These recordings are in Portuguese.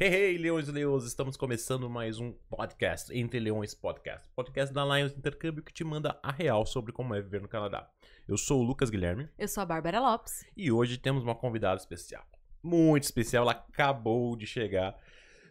Hey, hey, leões e leões, estamos começando mais um podcast, Entre Leões Podcast. Podcast da Lions Intercâmbio que te manda a real sobre como é viver no Canadá. Eu sou o Lucas Guilherme Eu sou a Bárbara Lopes. e hoje temos uma convidada especial. Muito especial, ela acabou de chegar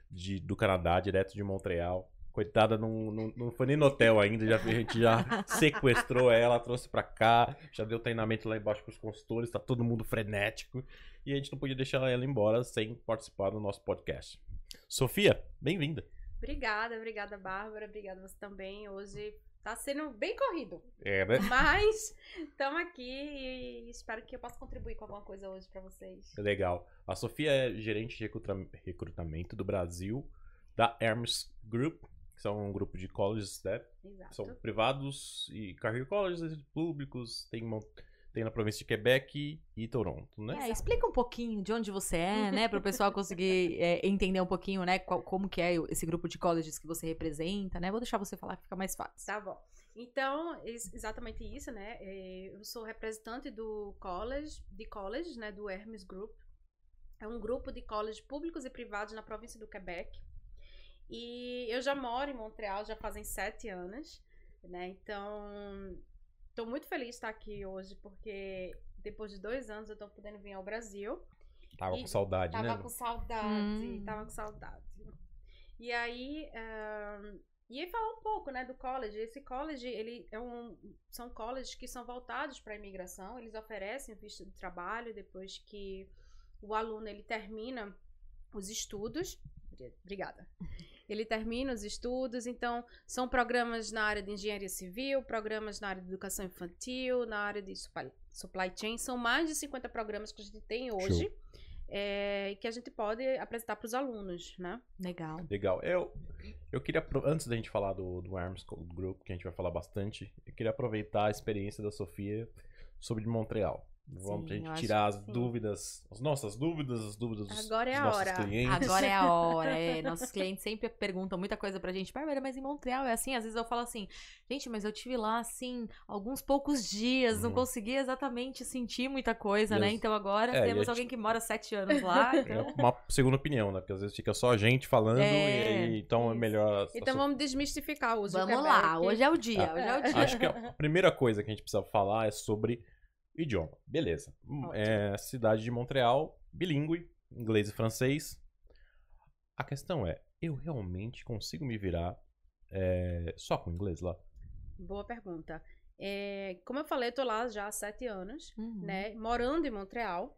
de- do Canadá, direto de Montreal. Coitada, não, não, não foi nem no hotel ainda, já, a gente já sequestrou ela, trouxe pra cá, já deu treinamento lá embaixo pros consultores, tá todo mundo frenético. E a gente não podia deixar ela embora sem participar do nosso podcast. Sofia, bem-vinda. Obrigada, obrigada, Bárbara. Obrigada você também. Hoje tá sendo bem corrido, É, né? mas estamos aqui e espero que eu possa contribuir com alguma coisa hoje pra vocês. Legal. A Sofia é gerente de recruta- recrutamento do Brasil da Hermes Group, que são um grupo de colleges, né? Exato. São privados e career colleges públicos, tem, mon- tem na província de Quebec e Toronto, né? É, explica um pouquinho de onde você é, né? Para o pessoal conseguir é, entender um pouquinho, né? qual- como que é esse grupo de colleges que você representa, né? Vou deixar você falar que fica mais fácil. Tá bom. Então, ex- exatamente isso, né? É, Eu sou representante do college, de college, né? Do Hermes Group. É um grupo de colleges públicos e privados na província do Quebec. E eu já moro em Montreal já fazem sete anos, né? Então, estou muito feliz de estar aqui hoje, porque depois de dois anos eu estou podendo vir ao Brasil. Tava com saudade, Tava né? com saudade, Hum. tava com saudade. E aí, ahn, e aí falar um pouco, né, do college. Esse college, ele é um, são colleges que são voltados para a imigração. Eles oferecem o visto de trabalho depois que o aluno ele termina os estudos. Obrigada. Ele termina os estudos, então são programas na área de engenharia civil, programas na área de educação infantil, na área de supply, chain. São mais de 50 programas que a gente tem hoje é, que a gente pode apresentar para os alunos, né? Legal. Legal. Eu, eu queria, antes da gente falar do, do Hermes Group, que a gente vai falar bastante, eu queria aproveitar a experiência da Sofia sobre Montreal. Vamos Sim, a eu gente tirar as dúvidas, as nossas dúvidas, as dúvidas dos, Agora é dos a nossos hora. clientes. Agora é a hora, é. Nossos clientes sempre perguntam muita coisa pra gente. Bárbara, mas em Montreal é assim? Às vezes eu falo assim, gente, mas eu tive lá, assim, alguns poucos dias, não Uhum. consegui exatamente sentir muita coisa, E né? as- Então agora É, a temos gente- alguém que mora sete anos lá, É então... uma segunda opinião, né? Porque às vezes fica só a gente falando É, e aí, então é melhor. a Então Sofia- vamos desmistificar o uso do Vamos lá, hoje é o dia, hoje é o dia. Acho que a primeira coisa que a gente precisa falar é sobre idioma. Beleza. Hum. É cidade de Montreal, bilíngue, inglês e francês. A questão é, eu realmente consigo me virar é, só com inglês lá? Boa pergunta. É, como eu falei, eu tô lá já há sete anos, Uhum. né? Morando em Montreal.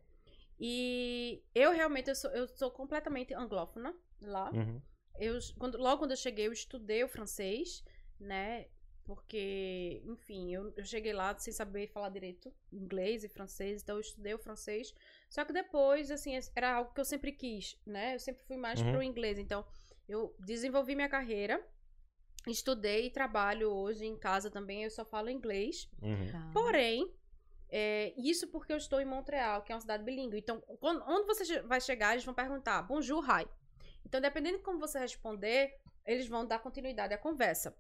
E eu realmente eu sou, eu sou completamente anglófona lá. Uhum. Eu, quando, logo quando eu cheguei, eu estudei o francês, né? Porque, enfim, eu, eu cheguei lá sem saber falar direito inglês e francês, então eu estudei o francês. Só que depois, assim, era algo que eu sempre quis, né? Eu sempre fui mais Uhum. pro inglês. Então, eu desenvolvi minha carreira, estudei e trabalho hoje em casa também, eu só falo inglês. Uhum. Tá. Porém, é, isso porque eu estou em Montreal, que é uma cidade bilíngue. Então, quando- onde você vai chegar, eles vão perguntar bonjour, hi. Então, dependendo de como você responder, eles vão dar continuidade à conversa.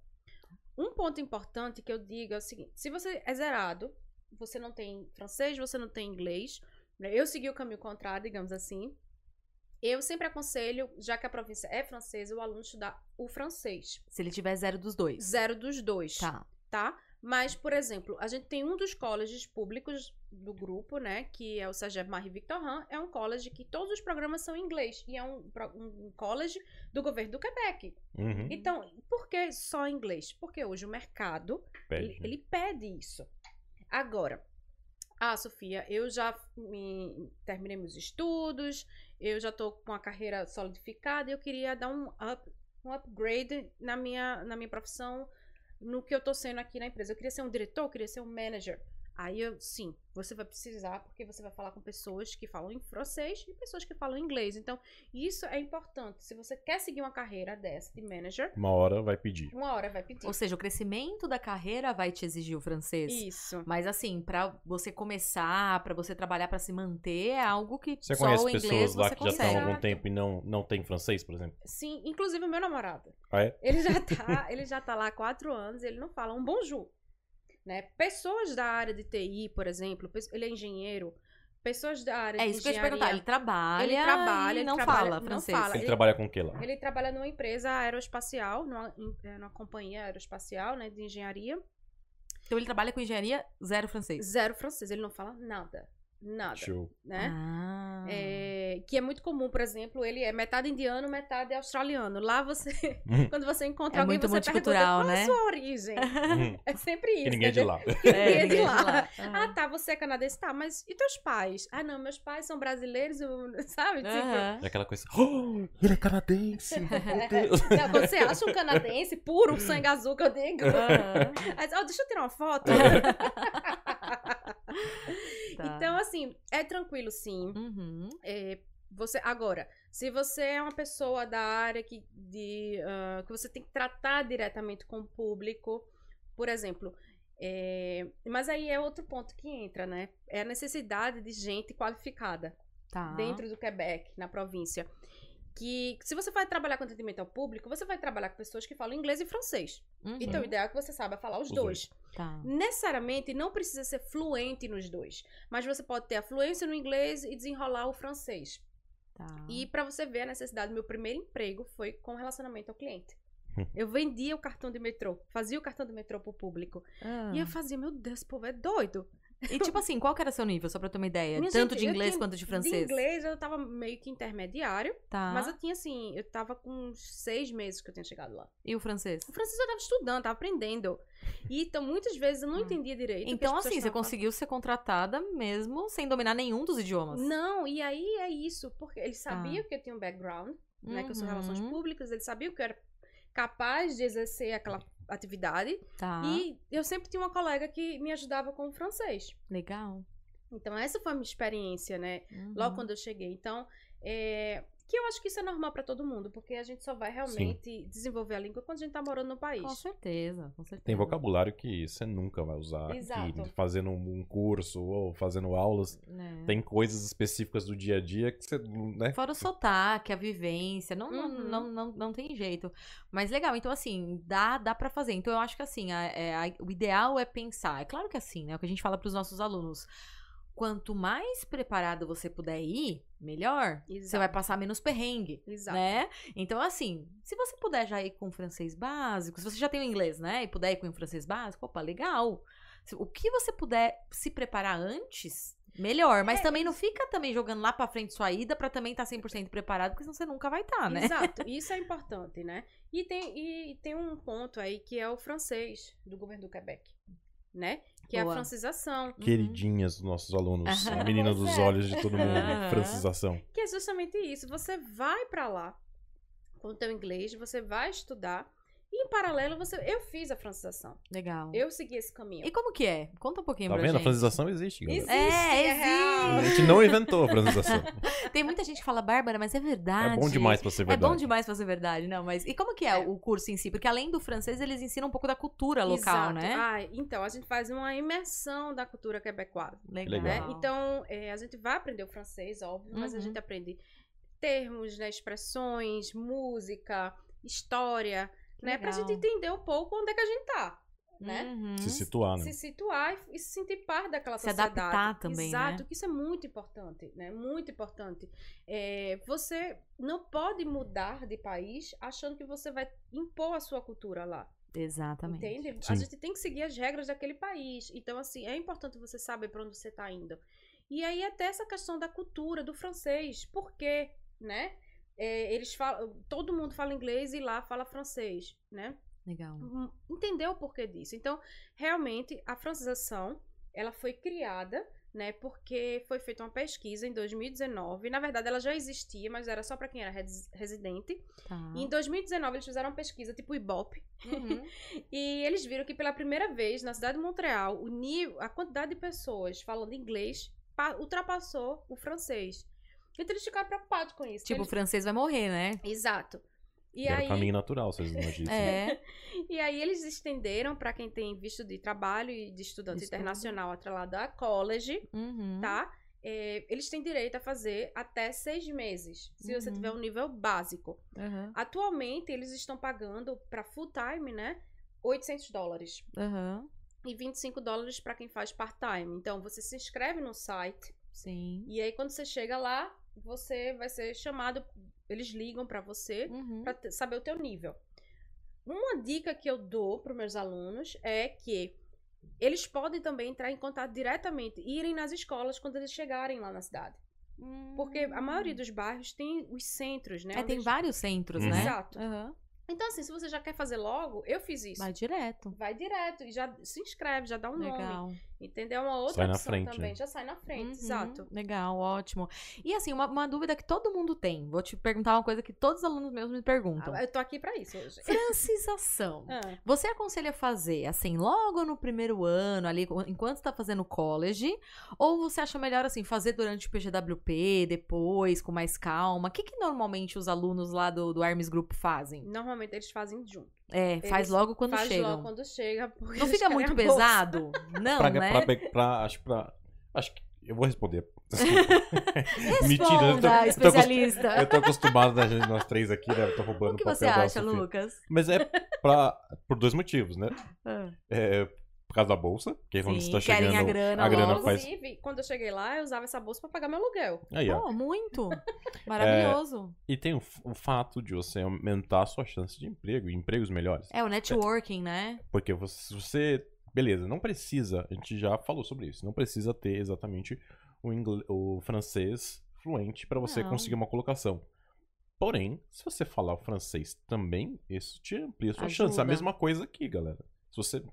Um ponto importante que eu digo é o seguinte: se você é zerado, você não tem francês, você não tem inglês, né? eu segui o caminho contrário, digamos assim. Eu sempre aconselho, já que a província é francesa, o aluno estudar o francês. Se ele tiver zero dos dois. Zero dos dois Tá. tá? Mas, por exemplo, a gente tem um dos colleges públicos do grupo, né? Que é o Sagep Marie Victorin. É um college que todos os programas são em inglês. E é um, um college do governo do Quebec. Uhum. Então, por que só inglês? Porque hoje o mercado, Pede, ele, ele pede isso. Agora, ah, Sofia, eu já me, terminei meus estudos, eu já tô com a carreira solidificada eu queria dar um, up, um upgrade na minha, na minha profissão, no que eu tô sendo aqui na empresa. Eu queria ser um diretor, eu queria ser um manager. Aí eu, sim, você vai precisar, porque você vai falar com pessoas que falam em francês e pessoas que falam inglês. Então, isso é importante. Se você quer seguir uma carreira dessa de manager, Uma hora vai pedir. uma hora vai pedir. Ou seja, o crescimento da carreira vai te exigir o francês. Isso. Mas assim, pra você começar, pra você trabalhar, pra se manter, é algo que Você só conhece o inglês pessoas lá você que já estão há consegue. algum tempo e não, não tem francês, por exemplo? Sim, inclusive o meu namorado. Ah, é? Ele já tá, ele já tá lá há quatro anos e ele não fala um bonjour. Né? Pessoas da área de TI, por exemplo, ele é engenheiro, pessoas da área É de isso que eu ia te engenharia. perguntar. Ele trabalha, Ele trabalha, e ele não trabalha- fala não francês. fala. Ele Ele- trabalha com o que lá? Ele trabalha numa empresa aeroespacial, numa, em- é, numa companhia aeroespacial, né, de engenharia. Então ele trabalha com engenharia zero francês. Zero francês, ele não fala nada. Nada, Show. né? Ah. É, que é muito comum, por exemplo, ele é metade indiano, metade australiano. Lá você, Uhum. quando você encontra É alguém, você pergunta qual é né? a sua origem. Uhum. É sempre isso. Que ninguém é de lá. Ninguém é de ninguém lá. Ah. Ah, tá, você é canadense, tá, mas e teus pais? Ah, não, meus pais são brasileiros, eu- sabe? Tipo, Aham. É aquela coisa. Oh, ele é canadense. Meu Deus. Não, você acha um canadense puro, sangue azul que eu digo. Aham. Aí, ó, deixa eu tirar uma foto. Tá. Então, assim, é tranquilo, sim. Uhum. É, você agora, se você é uma pessoa da área que, de, ah, que você tem que tratar diretamente com o público, por exemplo, é, mas aí é outro ponto que entra, né? É a necessidade de gente qualificada Tá. dentro do Quebec, na província. Que se você vai trabalhar com atendimento ao público, você vai trabalhar com pessoas que falam inglês e francês. Uhum. Então, o ideal é que você saiba falar os, Os dois. Tá. Necessariamente não precisa ser fluente nos dois, mas você pode ter a fluência no inglês e desenrolar o francês. Tá. E pra você ver a necessidade, meu primeiro emprego foi com relacionamento ao cliente. Eu vendia o cartão de metrô, fazia o cartão de metrô pro público. Ah. E eu fazia, meu Deus, esse povo é doido. E tipo assim, qual que era seu nível, só pra ter uma ideia? Minha Tanto gente, de inglês tinha- quanto de francês? De inglês eu tava meio que intermediário, Tá. mas eu tinha assim, eu tava com uns seis meses que eu tinha chegado lá. E o francês? O francês eu tava estudando, tava aprendendo. E então muitas vezes eu não Hum. entendia direito. Então, assim, você estavam falando. conseguiu ser contratada mesmo sem dominar nenhum dos idiomas. Não, e aí é isso, porque eles Tá. sabiam que eu tinha um background, né, que eu sou relações Uhum. públicas, eles sabiam que eu era capaz de exercer aquela atividade. Tá. E eu sempre tinha uma colega que me ajudava com o francês. Legal. Então, essa foi a minha experiência, né? Uhum. Logo quando eu cheguei. Então, é, que eu acho que isso é normal pra todo mundo, porque a gente só vai realmente desenvolver a língua quando a gente tá morando no país. Com certeza, com certeza. Tem vocabulário que você nunca vai usar Exato. aqui, fazendo um curso ou fazendo aulas. Né? Tem coisas específicas do dia a dia que você, né? Fora o sotaque, a vivência, não, não, Uhum. não, não, não tem jeito. Mas legal, então assim, dá, dá para fazer. Então eu acho que assim, a- é, a- o ideal é pensar. É claro que assim, né? O que a gente fala pros nossos alunos. Quanto mais preparado você puder ir, melhor. Você Exato. vai passar menos perrengue. Exato. Né? Então, assim, se você puder já ir com francês básico, se você já tem o inglês, né? E puder ir com o francês básico, opa, legal. O que você puder se preparar antes, melhor. Mas É, também não fica também jogando lá pra frente sua ida pra também estar 100% preparado, porque senão você nunca vai estar, né? Exato, isso é importante, né? E tem, e tem um ponto aí que é o francês do governo do Quebec, né? Que é a Boa. francização, Queridinhas dos nossos alunos. A menina dos é. olhos de todo mundo. Francização. que é justamente isso. Você vai pra lá com o teu inglês, você vai estudar, e em paralelo você, eu fiz a francização. Legal. Eu segui esse caminho. E como que é? Conta um pouquinho Tá pra vendo? A gente. francização existe, galera. Existe, É, é real. A gente não inventou a francização. Tem muita gente que fala, Bárbara, mas é verdade. É bom demais pra ser É verdade. bom demais pra ser verdade, não, mas e como que é, É. o curso em si? Porque além do francês, eles ensinam um pouco da cultura local, Exato. né? Ah, então, a gente faz uma imersão da cultura quebecoisa. Legal. né? Então, é, a gente vai aprender o francês, óbvio, mas a Uhum. gente aprende termos, né, expressões, música, história, né? Pra legal. gente entender um pouco onde é que a gente tá, né? Uhum. Se situar, né? Se situar e, e se sentir parte daquela Se sociedade. adaptar também, Exato, né? que isso é muito importante, né? Muito importante. É, você não pode mudar de país achando que você vai impor a sua cultura lá. Exatamente. Entende? Sim. A gente tem que seguir as regras daquele país. Então, assim, é importante você saber para onde você tá indo. E aí, até essa questão da cultura, do francês. Por quê? Né? É, eles falam. Todo mundo fala inglês e lá fala francês, né? Legal. Hum, Entender o porquê disso. Então, realmente, a francização, ela foi criada, né? Porque foi feita uma pesquisa em 2019. Na verdade, ela já existia, mas era só para quem era res- residente. Tá. E em 2019, eles fizeram uma pesquisa tipo Ibope. Uhum. E eles viram que pela primeira vez na cidade de Montreal, o nível, a quantidade de pessoas falando inglês pa- ultrapassou o francês. Então eles ficaram preocupados com isso. Tipo, o Eles- francês vai morrer, né? Exato. E Era aí, o caminho natural, vocês não dizem. É. e aí eles estenderam para quem tem visto de trabalho e de estudante Estudo. internacional atrelado a college, Uhum. tá? É, eles têm direito a fazer até seis meses, se você Uhum. tiver um nível básico. Uhum. Atualmente, eles estão pagando para full time, né? 800 dólares. Uhum. e 25 dólares para quem faz part-time. Então, você se inscreve no site, Sim. E aí, quando você chega lá, você vai ser chamado, eles ligam pra você Uhum. pra te- saber o teu nível. Uma dica que eu dou para meus alunos é que eles podem também entrar em contato diretamente, irem nas escolas quando eles chegarem lá na cidade. Porque a maioria dos bairros tem os centros, né? É, tem eles- vários centros, Uhum. né? Exato. Aham. Então, assim, se você já quer fazer logo, eu fiz isso. Vai direto. Vai direto e já se inscreve, já dá um nome. Legal. Entendeu? É uma outra Sai na opção frente, também. né? Já sai na frente, Uhum, exato. Legal, ótimo. E assim, uma, uma dúvida que todo mundo tem. Vou te perguntar uma coisa que todos os alunos meus me perguntam. Ah, Eu tô aqui pra isso hoje. Francização. Ah, Você aconselha fazer, assim, logo no primeiro ano, ali, enquanto está fazendo college? Ou você acha melhor, assim, fazer durante o PGWP, depois, com mais calma? O que, que normalmente os alunos lá do, do Hermes Group fazem? normalmente eles fazem junto. É, faz Eles logo quando Faz chegam. logo quando chega. Não fica muito pesado? Não, Pra, né? pra, pra, pra- acho pra. Acho que. Eu vou responder. Mentira, eu tô, Responda, eu, tô, especialista. eu tô acostumado, a gente, nós três aqui, né? Eu tô roubando O que o papel você da acha. Lucas? Mas é pra, por dois motivos, né? Ah, É, por causa da bolsa, que quando Sim, você tá querem chegando. a grana a grana logo. faz. Inclusive, quando eu cheguei lá, eu usava essa bolsa pra pagar meu aluguel. Aí, ó. Pô, muito. Maravilhoso. E tem o, o fato de você aumentar a sua chance de emprego, e empregos melhores. É, o networking, né? Porque você, se você. Beleza, não precisa. A gente já falou sobre isso. Não precisa ter exatamente o, o francês fluente para você Não. conseguir uma colocação. Porém, se você falar o francês também, isso te amplia a sua Ajuda. chance. A mesma coisa aqui, galera. Se você.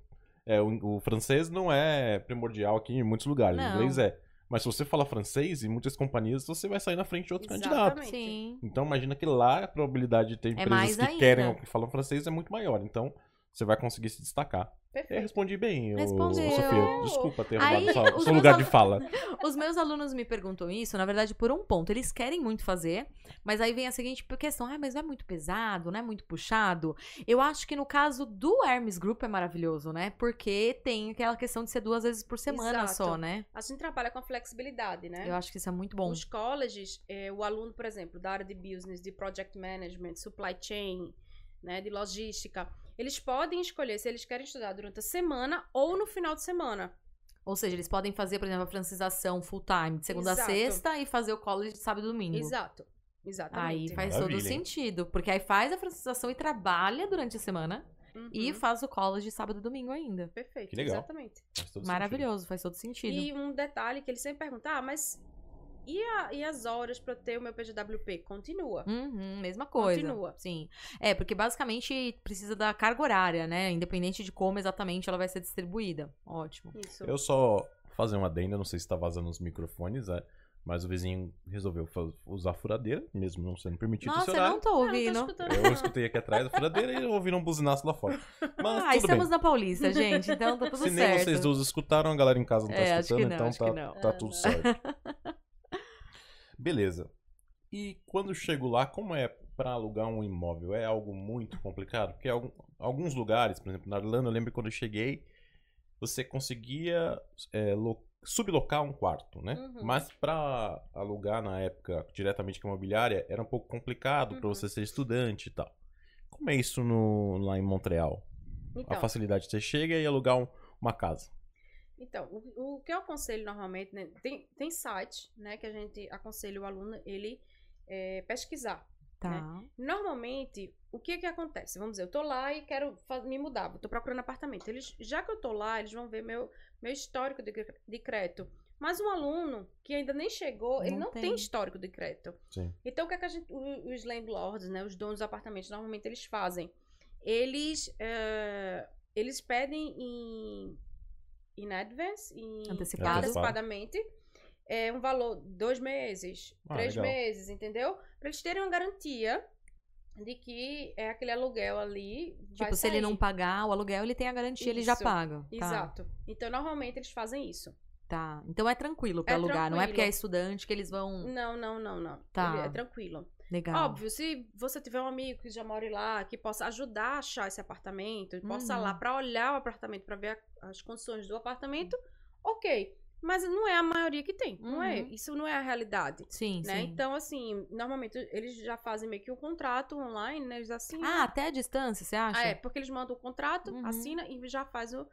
É, o, o francês não é primordial aqui em muitos lugares. Não. O inglês é. Mas se você falar francês, em muitas companhias, você vai sair na frente de outro candidato. Exatamente. Sim. Então imagina que lá a probabilidade de ter empresas É que ainda. querem ou que falam francês é muito maior. Então você vai conseguir se destacar. Eu Perfeito. respondi bem, Respondeu. Sofia. Desculpa ter Aí, roubado seu lugar de fala. Os meus alunos me perguntam isso, na verdade, por um ponto. Eles querem muito fazer, mas aí vem a seguinte questão: ah, mas não é muito pesado, não é muito puxado? Eu acho que no caso do Hermes Group é maravilhoso, né? Porque tem aquela questão de ser duas vezes por semana Exato. só, né? A gente trabalha com a flexibilidade, né? Eu acho que isso é muito bom. Os colleges, eh, o aluno, por exemplo, da área de business, de project management, supply chain, né, de logística, eles podem escolher se eles querem estudar durante a semana ou no final de semana. Ou seja, eles podem fazer, por exemplo, a francização full time, de segunda a Exato. sexta, e fazer o college de sábado e domingo. Exato. Exatamente. Aí faz Maravilha, todo hein? sentido. Porque aí faz a francização e trabalha durante a semana. Uhum. E faz o college de sábado e domingo ainda. Perfeito, Que legal. exatamente. Faz todo Maravilhoso, faz todo sentido. E um detalhe que ele sempre pergunta, ah, mas e, a- e as horas pra eu ter o meu PGWP? Continua. Uhum, mesma coisa. Continua. Sim. É, porque basicamente precisa da carga horária, né? Independente de como exatamente ela vai ser distribuída. Ótimo. Isso. Eu só fazer uma adenda, não sei se tá vazando os microfones, é, mas o vizinho resolveu usar a furadeira, mesmo não sendo permitido Nossa, esse eu horário. tô Ah, não tô ouvindo. Eu não. escutei aqui atrás da furadeira e ouviram um buzinaço lá fora. Mas ah, tudo estamos bem. na Paulista, gente. Então tá tudo Se nem certo. vocês duas escutaram, a galera em casa não tá É, acho escutando, que não, então acho tá, que não. tá Ah, tudo não. certo. Beleza. E quando chego lá, como é para alugar um imóvel? É algo muito complicado? Porque alguns lugares, por exemplo, na Irlanda, eu lembro quando eu cheguei, você conseguia é, lo- sublocar um quarto, né? Uhum. Mas para alugar na época diretamente com a imobiliária era um pouco complicado para Uhum. você ser estudante e tal. Como é isso no, lá em Montreal? A Então, facilidade, você chega e alugar um- uma casa. Então o, o que eu aconselho normalmente, né, tem, tem site, né, que a gente aconselha o aluno ele é, pesquisar. Tá. Normalmente, o que que acontece? Vamos dizer, eu tô lá e quero me mudar, tô procurando apartamento. Eles, já que eu tô lá, eles vão ver meu, meu histórico de, de crédito. Mas um aluno que ainda nem chegou, ele Não não tem. tem histórico de crédito. Sim. Então, o que, é que a gente, os landlords, né, os donos dos apartamentos, normalmente eles fazem? Eles, eh, eles pedem em, in advance, em, Antecipado. antecipadamente, é, um valor dois meses, Ah, três legal. meses, entendeu? Para eles terem uma garantia de que é aquele aluguel ali. vai Tipo, se ele sair. não pagar o aluguel, ele tem a garantia, ele já Isso, paga. Tá. Exato. Então, normalmente eles fazem isso. Tá. Então é tranquilo pra É alugar. Não é porque é tranquilo. estudante que eles vão. Não, não, não, não. Tá. Ele é tranquilo. Legal. Óbvio, se você tiver um amigo que já mora lá, que possa ajudar a achar esse apartamento, possa Uhum. lá pra olhar o apartamento, pra ver a- as condições do apartamento, ok. Mas não é a maioria que tem, não é? Uhum. Isso não é a realidade. Sim, Né? sim. Então, assim, normalmente eles já fazem meio que um contrato online, né? Eles assinam. Ah, até a distância, você acha? Ah, é, porque eles mandam o contrato, Uhum. assina e já faz o,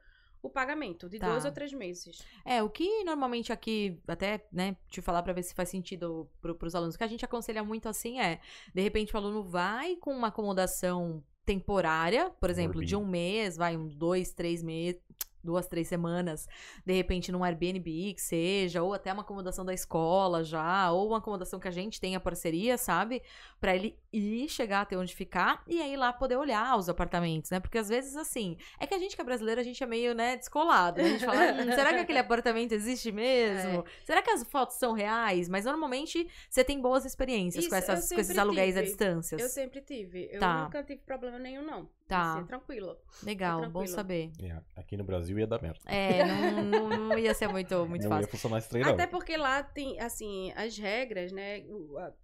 o pagamento, de Tá. dois ou três meses. É, o que normalmente aqui, até, né, te falar pra ver se faz sentido pro, pros alunos, o que a gente aconselha muito assim é, de repente o aluno vai com uma acomodação temporária, por exemplo, de um mês, vai, um dois, três meses, duas, três semanas, de repente num Airbnb que seja, ou até uma acomodação da escola já, ou uma acomodação que a gente tenha parceria, sabe? Pra ele ir, chegar até onde ficar e aí lá poder olhar os apartamentos, né? Porque às vezes, assim, é que a gente que é brasileiro, a gente é meio, né, descolado. né? A gente fala, "Hum, será que aquele apartamento existe mesmo? Será que as fotos são reais? Mas normalmente você tem boas experiências com, Isso, essas, eu com esses aluguéis à tive. distâncias. Eu sempre tive. Eu Tá. nunca tive problema nenhum, não. Tá. Assim, tranquilo. Legal, bom tranquilo. saber. É, aqui no Brasil ia dar merda. É, não, não- não ia ser muito, muito não fácil. ia funcionar esse trem, não. Até porque lá tem, assim, as regras, né?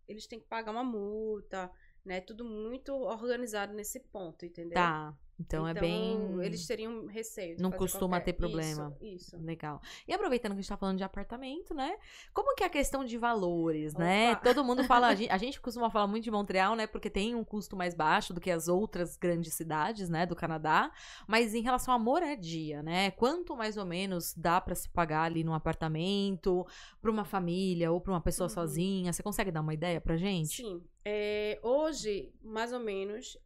Eles têm que pagar uma multa, né? Tudo muito organizado nesse ponto, entendeu? Tá. Então, é bem. Eles teriam receio. Não costuma qualquer- ter problema. Isso, isso. Legal. E aproveitando que a gente tá falando de apartamento, né? Como que é a questão de valores, né? Opa. Todo mundo fala, a gente, costuma falar muito de Montreal, né? Porque tem um custo mais baixo do que as outras grandes cidades, né, do Canadá. Mas em relação à moradia, né? Quanto mais ou menos dá pra se pagar ali num apartamento, pra uma família ou pra uma pessoa Uhum. sozinha? Você consegue dar uma ideia pra gente? Sim. É, hoje, mais ou menos,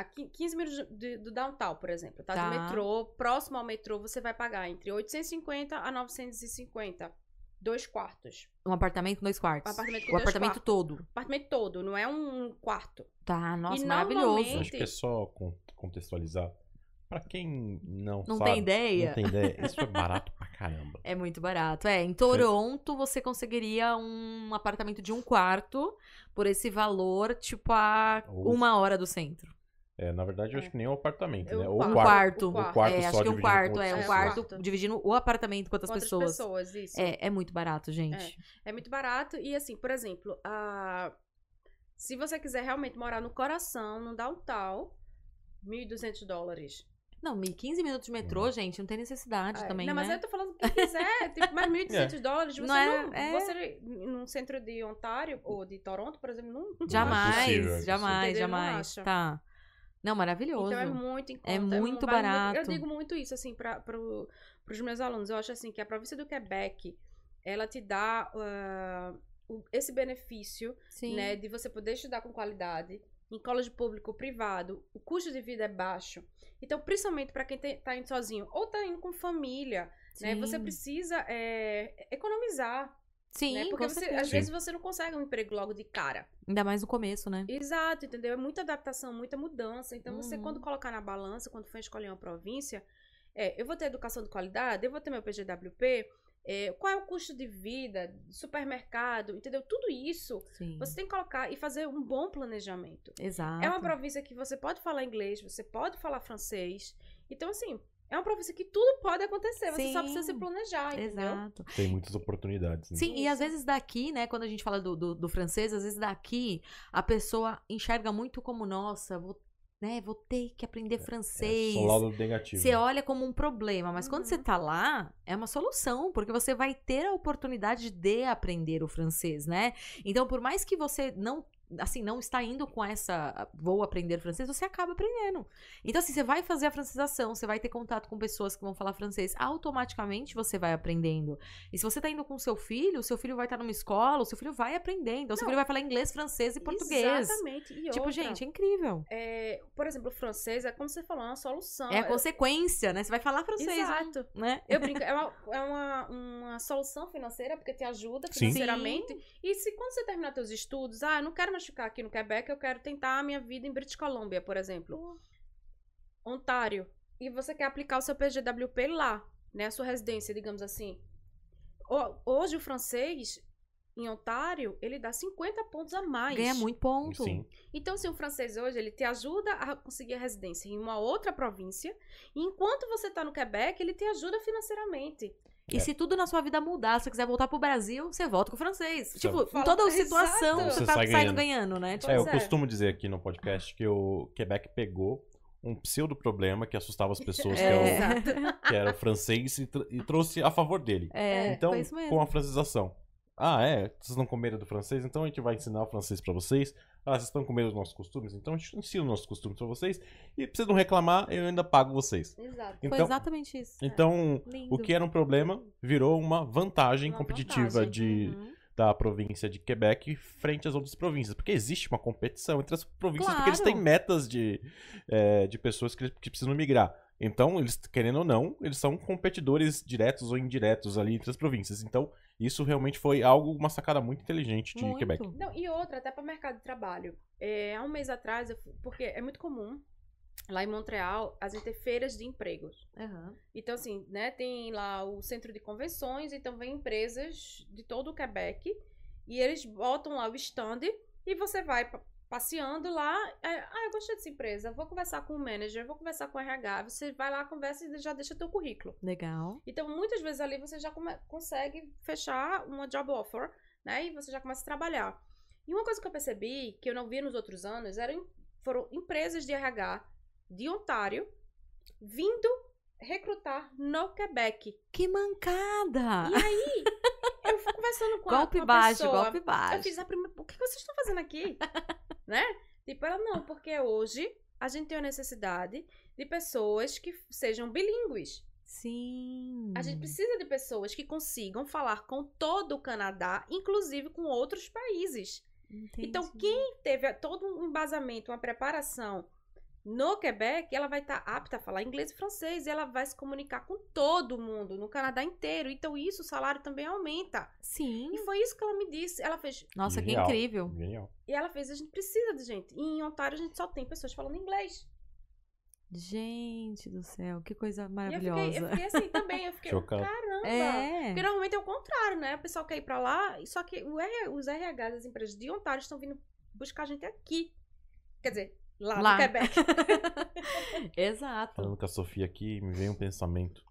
aqui 15 minutos de- do downtown, por exemplo, tá? Tá. Do metrô, próximo ao metrô, você vai pagar entre 850 a 950. Dois quartos. Um apartamento, dois quartos. Um apartamento com o dois apartamento quartos. todo. Apartamento todo, não é um quarto. Tá, nossa, E maravilhoso. normalmente- Acho que é só con- contextualizar. Pra quem não, Não sabe, tem ideia? Não tem ideia. Isso é barato pra caramba. É muito barato. É, em Toronto você conseguiria um apartamento de um quarto por esse valor, tipo, a Ou- uma hora do centro. É, na verdade, eu acho que nem é o apartamento, É o né? quarto. Um quarto. quarto. o quarto. O quarto é, só acho que um quarto, com é, um quarto pessoas. dividindo o apartamento com outras Quantas pessoas. pessoas, isso. É, é muito barato, gente. É muito barato. E assim, por exemplo, a... se você quiser realmente morar no coração, no downtown, 1.200 dólares. Não, me- 15 minutos de metrô, gente, não tem necessidade É, também, não, né? mas eu tô falando quem quiser, tipo, mais 1.200 dólares, você Não não, é- é. você num centro de Ontário ou de Toronto, por exemplo, não, não Jamais, é possível, é jamais? Não jamais. acha. Tá. Não, maravilhoso. Então é muito em conta. É muito vale barato. Eu digo muito isso, assim, para pro, os meus alunos. Eu acho, assim, que a província do Quebec, ela te dá o- esse benefício, Sim. né, de você poder estudar com qualidade, em colégio público ou privado, o custo de vida é baixo. Então, principalmente para quem te- tá indo sozinho ou tá indo com família, né, você precisa é, economizar, Sim, né? Porque com você, às vezes você não consegue um emprego logo de cara. Ainda mais no começo, né? Exato, entendeu? É muita adaptação, muita mudança. Então, você, Uhum. quando colocar na balança, quando for escolher uma província, é, eu vou ter educação de qualidade, eu vou ter meu PGWP, é, qual é o custo de vida, supermercado, entendeu? Tudo isso Sim. você tem que colocar e fazer um bom planejamento. Exato. É uma província que você pode falar inglês, você pode falar francês. Então, assim, é uma província que tudo pode acontecer, você só precisa se Sim. planejar, entendeu? Exato. Tem muitas oportunidades. Né? Sim, e às vezes daqui, né, quando a gente fala do, do, do francês, às vezes daqui a pessoa enxerga muito como, nossa, vou, né, vou ter que aprender francês. É só lado negativo. Você olha como um problema, mas quando você Uhum. tá lá, é uma solução, porque você vai ter a oportunidade de aprender o francês, né? Então, por mais que você não, assim, não está indo com essa, vou aprender francês, você acaba aprendendo. Então, assim, você vai fazer a francização, você vai ter contato com pessoas que vão falar francês, automaticamente você vai aprendendo. E se você tá indo com seu filho, o seu filho vai estar numa escola, o seu filho vai aprender. Então, o seu filho vai falar inglês, francês e português. Exatamente. E Tipo, outra, gente, é incrível. é, por exemplo, o francês é como você falou, é uma solução. É a Eu- consequência, né? Você vai falar francês, Exato. né? Eu brinco, é, uma, é uma, uma solução financeira, porque te ajuda Sim. financeiramente. E se quando você terminar seus estudos, ah, eu não quero mais ficar aqui no Quebec, eu quero tentar a minha vida em British Columbia, por exemplo. Ontário. E você quer aplicar o seu PGWP lá, né? A sua residência, digamos assim. Ho- Hoje o francês, em Ontário, ele dá 50 pontos a mais. Ganha muito ponto. Sim. Então, se o francês hoje, ele te ajuda a conseguir a residência em uma outra província, e enquanto você tá no Quebec, ele te ajuda financeiramente. E É. se tudo na sua vida mudar, se você quiser voltar pro Brasil, você volta com o francês. Você tipo, em toda Exato. situação, Você você tá sai saindo ganhando. ganhando, né? Tipo, É, eu é. costumo dizer aqui no podcast que o Quebec pegou um pseudo problema que assustava as pessoas, É. que, é o- que era o francês, e, tr- e trouxe a favor dele. é, então, isso mesmo. com a francização. Ah, é? Vocês não com medo do francês? Então a gente vai ensinar o francês pra vocês. Ah, vocês estão com medo dos nossos costumes? Então a gente ensina os nossos costumes pra vocês. E pra vocês não reclamar, eu ainda pago vocês. Exato. Foi Então, exatamente isso. então Lindo. o que era um problema virou uma vantagem Uma competitiva vantagem. de, Uhum. da província de Quebec frente às outras províncias. Porque existe uma competição entre as províncias, porque eles Claro. têm metas de, é, de pessoas que, que precisam migrar. Então, eles, querendo ou não, eles são competidores diretos ou indiretos ali entre as províncias. Então, isso realmente foi algo, uma sacada muito inteligente de Muito. Quebec. Não, e outra, até para o mercado de trabalho. É, há um mês atrás, eu porque é muito comum lá em Montreal a gente ter feiras de empregos. Aham. Então, assim, né, tem lá o centro de convenções, então vem empresas de todo o Quebec e eles botam lá o stand e você vai passeando lá. é, ah, eu gostei dessa empresa, vou conversar com o manager, vou conversar com o RH. Você vai lá, conversa e já deixa teu currículo. Legal. Então, muitas vezes ali você já come- consegue fechar uma job offer, né? E você já começa a trabalhar. E uma coisa que eu percebi, que eu não vi nos outros anos, eram, foram empresas de RH de Ontário vindo recrutar no Quebec. Que mancada! E aí, eu fui conversando com a, golpe com a baixo, pessoa. golpe baixo. Eu fiz a primeira. O que vocês estão fazendo aqui? né? Tipo, ela não, porque hoje a gente tem a necessidade de pessoas que sejam bilíngues. Sim. A gente precisa de pessoas que consigam falar com todo o Canadá, inclusive com outros países. Então, Entendi. quem teve todo um embasamento, uma preparação no Quebec, ela vai estar apta a falar inglês e francês e ela vai se comunicar com todo mundo, no Canadá inteiro. Então, isso, o salário também aumenta. Sim. E foi isso que ela me disse. Ela fez. Nossa, que Genial. incrível. Genial. E ela fez, a gente precisa de gente. E em Ontário a gente só tem pessoas falando inglês. Gente do céu, que coisa E eu maravilhosa. fiquei, eu fiquei assim também. Eu fiquei, Chocado. caramba! É. Porque normalmente é o contrário, né? O pessoal quer ir pra lá, só que o R- os RH das empresas de Ontário estão vindo buscar a gente aqui. Quer dizer, lá, Lá. no Quebec. Exato. Falando com a Sofia aqui, me veio um pensamento.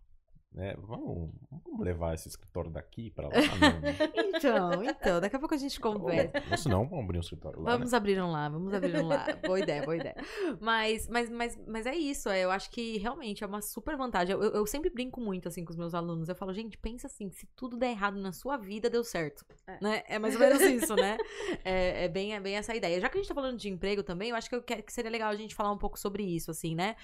Né? Vamos, vamos levar esse escritório daqui pra lá? Não, né? Então, então, daqui a pouco a gente conversa. Ou se não, vamos abrir um escritório lá. Vamos abrir um lá, vamos abrir um lá. Boa ideia, boa ideia. Mas, mas, mas, mas é isso, é, eu acho que realmente é uma super vantagem. Eu, eu- eu sempre brinco muito assim com os meus alunos. Eu falo, gente, pensa assim, se tudo der errado na sua vida, deu certo. É. Né? É mais ou menos isso, né? É, é bem, é bem essa ideia. Já que a gente tá falando de emprego também, eu acho que, eu quero, que seria legal a gente falar um pouco sobre isso, assim, né?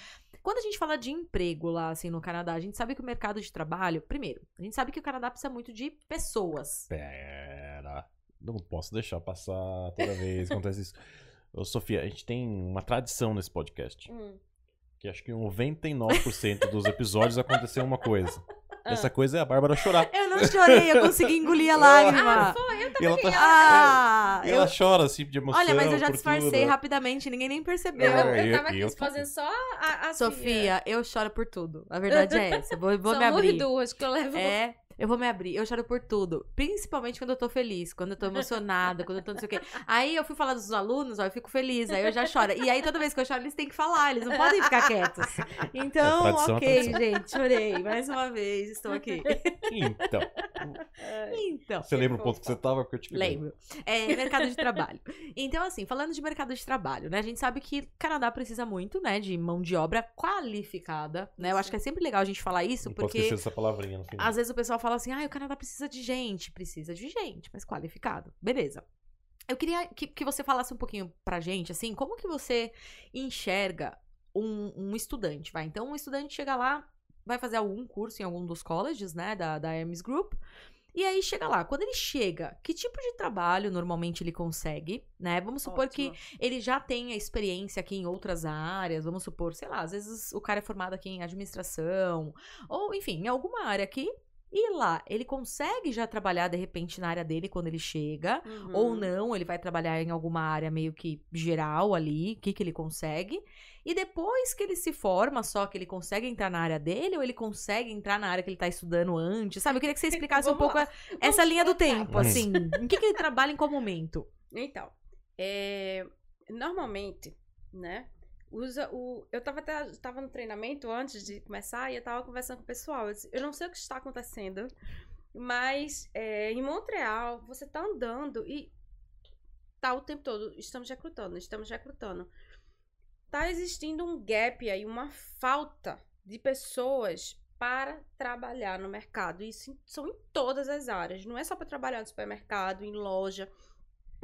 Quando a gente fala de emprego lá, assim, no Canadá, a gente sabe que o mercado de trabalho, primeiro, a gente sabe que o Canadá precisa muito de pessoas. Pera. Não posso deixar passar toda vez que acontece isso. Ô, Sofia, a gente tem uma tradição nesse podcast. Hum. Que acho que 99% dos episódios aconteceu uma coisa. Ah. Essa coisa é a Bárbara chorar. Eu não chorei, eu consegui engolir a Ah, lágrima. foi, eu E ela, tá- Ah, eu, ela chora assim de emoção. olha, mas eu já disfarcei tudo. rapidamente, ninguém nem percebeu. Eu, É, eu eu- tava aqui eu- fazendo só a, a Sofia, eu choro por tudo. A verdade é essa. Eu vou, vou me Somos abrir. duas que eu levo. É, eu vou me abrir. Eu choro por tudo. Principalmente quando eu tô feliz, quando eu tô emocionada, quando eu tô não sei o quê. Aí eu fui falar dos alunos, ó, eu fico feliz, aí eu já choro. E aí toda vez que eu choro, eles têm que falar, eles não podem ficar quietos. Então, É tradição, ok, gente, chorei. Mais uma vez, estou aqui. Então, Então. você lembra o ponto que você tava? Porque eu te. Lembro. É, mercado de trabalho. Então, assim, falando de mercado de trabalho, né? A gente sabe que o Canadá precisa muito, né, de mão de obra qualificada, né? Eu acho que é sempre legal a gente falar isso, Não posso porque esquecer dessa palavrinha no final. às vezes o pessoal fala assim, ah, o Canadá precisa de gente. Precisa de gente, mas qualificado. Beleza. Eu queria que, que você falasse um pouquinho pra gente, assim, como que você enxerga um, um estudante, vai? Então, um estudante chega lá, vai fazer algum curso em algum dos colleges, né, da, da Hermes Group, e aí chega lá. Quando ele chega, que tipo de trabalho normalmente ele consegue, né? Vamos supor que Ótimo. ele já tenha experiência aqui em outras áreas, vamos supor, sei lá, às vezes o cara é formado aqui em administração, ou enfim, em alguma área aqui, e lá, ele consegue já trabalhar de repente na área dele quando ele chega, Uhum. ou não, ele vai trabalhar em alguma área meio que geral ali, o que, que ele consegue. E depois que ele se forma, só que ele consegue entrar na área dele, ou ele consegue entrar na área que ele tá estudando antes, sabe? Eu queria que você explicasse um pouco a- essa linha do tempo, assim. Em que, que ele trabalha em qual momento? Então, é, normalmente, né? Usa o. Eu tava até tava no treinamento antes de começar e eu tava conversando com o pessoal. Eu, disse, eu não sei o que está acontecendo, mas é, em Montreal você tá andando e tá o tempo todo. Estamos recrutando, estamos recrutando. Tá existindo um gap aí, uma falta de pessoas para trabalhar no mercado. Isso são em todas as áreas. Não é só para trabalhar no supermercado, em loja.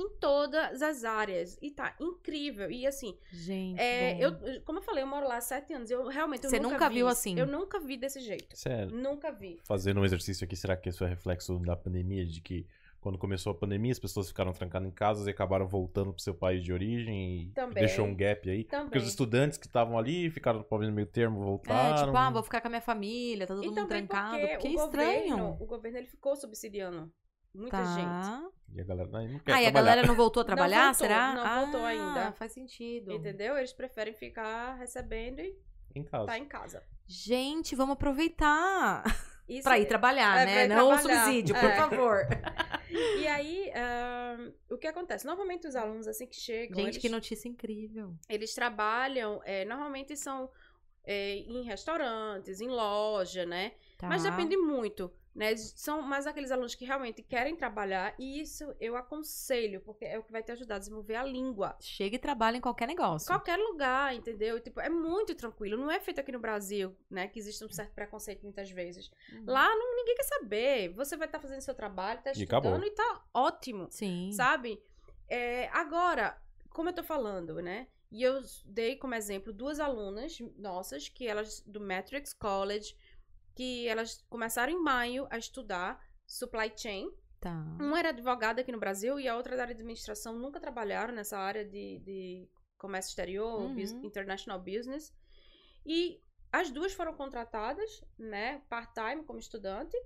Em todas as áreas. E tá incrível. E assim, Gente, é, eu, como eu falei, eu moro lá há sete anos. Eu realmente eu Você nunca, nunca vi viu assim? Eu nunca vi desse jeito. Sério. Nunca vi. Fazendo um exercício aqui, será que isso é reflexo da pandemia? De que quando começou a pandemia, as pessoas ficaram trancadas em casa e acabaram voltando pro seu país de origem e Também. deixou um gap aí? Porque Também. os estudantes que estavam ali ficaram no meio termo, voltaram. É, tipo, ah, vou ficar com a minha família, tá todo E mundo trancado. porque Porque é o estranho. governo, o governo ele ficou subsidiando muita gente. tá. E a galera aí não quer Ah, e a trabalhar. galera não voltou a trabalhar, voltou, será? não ah, voltou ainda. faz sentido. Entendeu? Eles preferem ficar recebendo e Em casa. tá em casa. Gente, vamos aproveitar Isso pra ir trabalhar, é, né? Não o trabalhar. subsídio, por É. favor. E aí, ahn, o que acontece? Normalmente os alunos assim que chegam, Gente, eles, que notícia incrível. eles trabalham, é, normalmente são é, em restaurantes, em loja, né? Tá. Mas depende muito, né? São mais aqueles alunos que realmente querem trabalhar e isso eu aconselho, porque é o que vai te ajudar a desenvolver a língua. Chega e trabalha em qualquer negócio. Qualquer lugar, entendeu? E, Tipo, é muito tranquilo. Não é feito aqui no Brasil, né? Que existe um certo preconceito muitas vezes. Uhum. Lá não, ninguém quer saber. Você vai estar fazendo seu trabalho, tá E estudando e tá ótimo, Sim. sabe? É, agora, como eu tô falando, né? E eu dei como exemplo duas alunas nossas, que elas, do Matrix College, que elas começaram em maio a estudar supply chain. Tá. Uma era advogada aqui no Brasil e a outra da área de administração. Nunca trabalharam nessa área de, de comércio exterior, Uhum. international business. E as duas foram contratadas, né, part-time como estudante,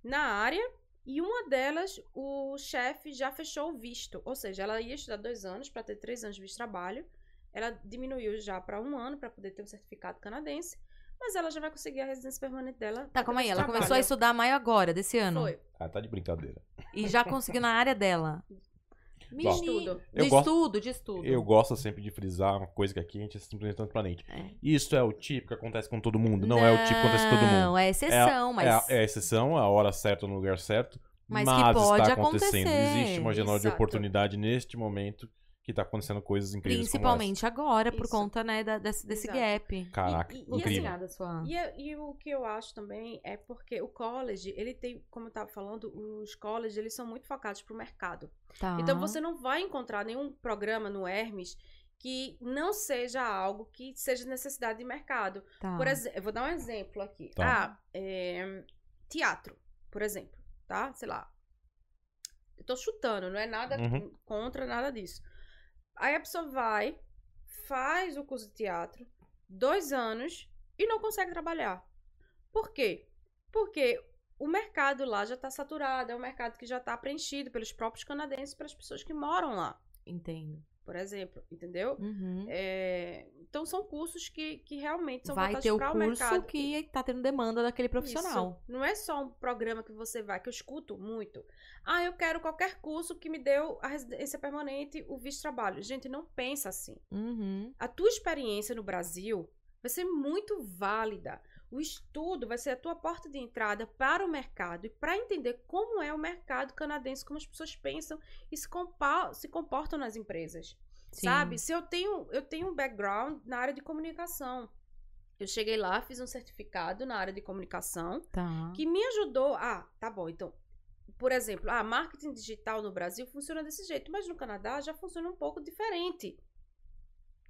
na área. E uma delas, o chefe já fechou o visto. Ou seja, ela ia estudar dois anos para ter três anos de visto de trabalho. Ela diminuiu já para um ano para poder ter um certificado canadense. Mas ela já vai conseguir a residência permanente dela. Tá, calma aí. Ela começou a estudar maio agora, desse ano. Foi. Ah, tá de brincadeira. E já conseguiu na área dela. De Menino. estudo. De Eu gosto- estudo, de estudo. Eu gosto sempre de frisar uma coisa que aqui a gente é simplesmente transparente. É. Isso é o tipo que acontece com todo mundo. Não, é o tipo que acontece com todo mundo. Não, é exceção, mas. É a, é a exceção, a hora certa no lugar certo. Mas Mas, que pode está acontecendo. acontecer. Existe uma janela de oportunidade neste momento que está acontecendo coisas incríveis Principalmente agora, por Isso. conta, né, da- desse, desse gap. Caraca, E- e- e incrível. Obrigada, sua. E, é- e o que eu acho também é porque o college, ele tem, como eu tava falando, os colleges, eles são muito focados pro mercado. Tá. Então você não vai encontrar nenhum programa no Hermes que não seja algo que seja necessidade de mercado. Tá. Por exemplo, eu vou dar um exemplo aqui. Tá. Ah, é, teatro, por exemplo, tá? Sei lá. Eu tô chutando, não é nada Uhum. contra nada disso. Aí a pessoa vai, faz o curso de teatro, dois anos, e não consegue trabalhar. Por quê? Porque o mercado lá já tá saturado, é um mercado que já tá preenchido pelos próprios canadenses, pelas pessoas que moram lá, Entendo. Por exemplo, entendeu? Uhum. É, então são cursos que, que realmente são Vai voltados ter o para o curso mercado. que tá tendo demanda daquele profissional. Isso. Não é só um programa que você vai, que eu escuto muito. Ah, eu quero qualquer curso que me deu a residência permanente, o visto de trabalho. Gente, não pensa assim. Uhum. A tua experiência no Brasil vai ser muito válida. O estudo vai ser a tua porta de entrada para o mercado e para entender como é o mercado canadense, como as pessoas pensam e se, se comportam nas empresas. Sim. Sabe? Se eu tenho, eu tenho um background na área de comunicação. Eu cheguei lá, fiz um certificado na área de comunicação Tá. que me ajudou. Ah, tá bom. Então, por exemplo, a marketing digital no Brasil funciona desse jeito, mas no Canadá já funciona um pouco diferente.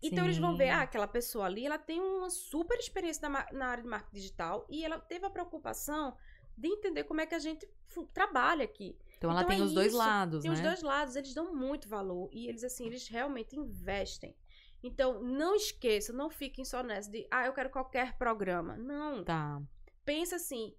Então eles vão ver, ah, aquela pessoa ali, ela tem uma super experiência na, na área de marketing digital e ela teve a preocupação de entender como é que a gente trabalha aqui. Então ela Então tem é os dois isso, lados, Tem né? os dois lados, eles dão muito valor e eles assim, eles realmente investem. Então, não esqueça, não fiquem só nessa de, ah, eu quero qualquer programa. Não, Tá. pensa assim,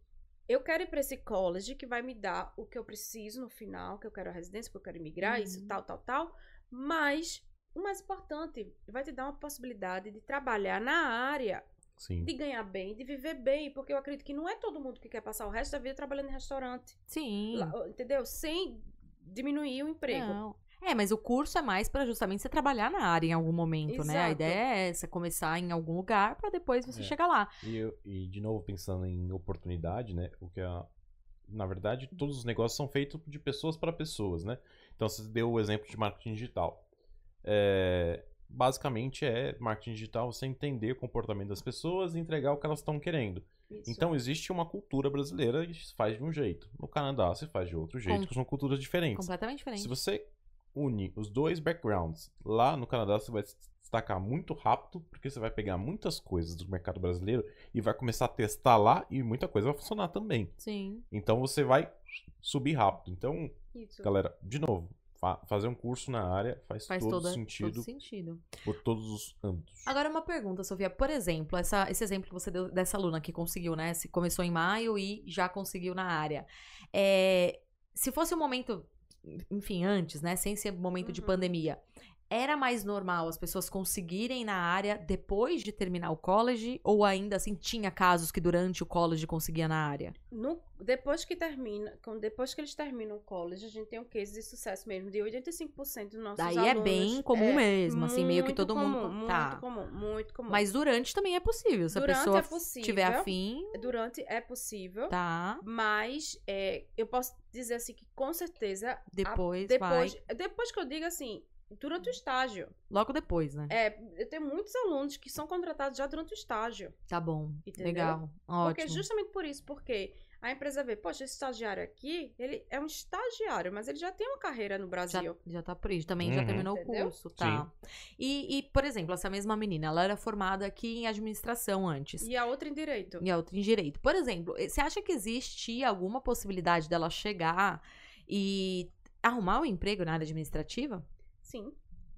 eu quero ir para esse college que vai me dar o que eu preciso no final, que eu quero a residência, que eu quero imigrar, isso, Uhum. tal, tal, tal. Mas, o mais importante, vai te dar uma possibilidade de trabalhar na área, Sim. de ganhar bem, de viver bem, porque eu acredito que não é todo mundo que quer passar o resto da vida trabalhando em restaurante, Sim. lá, entendeu? Sem diminuir o emprego. Não. É, mas o curso é mais pra justamente você trabalhar na área em algum momento, né? A Exato. ideia é essa, começar em algum lugar pra depois você É. chegar lá. E, eu- e, de novo, pensando em oportunidade, né? O que a, na verdade, todos os negócios são feitos de pessoas para pessoas, né? Então, você deu o exemplo de marketing digital. É, basicamente, é marketing digital você entender o comportamento das pessoas e entregar o que elas estão querendo. Isso. Então, existe uma cultura brasileira que se faz de um jeito. No Canadá, se faz de outro jeito, Com- que são culturas diferentes. Completamente diferente. Se você une os dois backgrounds. Lá no Canadá você vai se destacar muito rápido, porque você vai pegar muitas coisas do mercado brasileiro e vai começar a testar lá e muita coisa vai funcionar também. Sim. Então você vai subir rápido. Então, Isso. galera, de novo, fazer um curso na área faz, Faz todo toda, sentido todo sentido. por todos os âmbitos. Agora uma pergunta, Sofia. Por exemplo, essa- esse exemplo que você deu dessa aluna que conseguiu, né? Se começou em maio e já conseguiu na área. É, se fosse um momento, enfim, antes, né? Sem ser momento de Uhum. pandemia. Era mais normal as pessoas conseguirem na área depois de terminar o college? Ou ainda assim tinha casos que durante o college conseguia na área? No- depois que termina, depois que eles terminam o college, a gente tem um case de sucesso mesmo, de 85% dos nossos Daí alunos. é bem comum mesmo, assim, meio que todo mundo- comum, tá. Muito comum, muito comum. Mas durante também é possível. Se Durante a pessoa é possível. tiver afim, Durante é possível, tá. mas é, eu posso dizer assim que com certeza Depois, depois, vai. depois que eu digo assim, durante o estágio. Logo depois, né? É, eu tenho muitos alunos que são contratados já durante o estágio. Tá bom. Entendeu? Legal. Porque Ótimo. justamente por isso, porque a empresa vê, poxa, esse estagiário aqui, ele é um estagiário, mas ele já tem uma carreira no Já, Brasil. já tá por isso. Também já Uhum. terminou o Entendeu? curso, tá? E, e, por exemplo, essa mesma menina, ela era formada aqui em administração antes. E a outra em direito. E a outra em direito. Por exemplo, você acha que existia alguma possibilidade dela chegar e arrumar um emprego na área administrativa? Sim.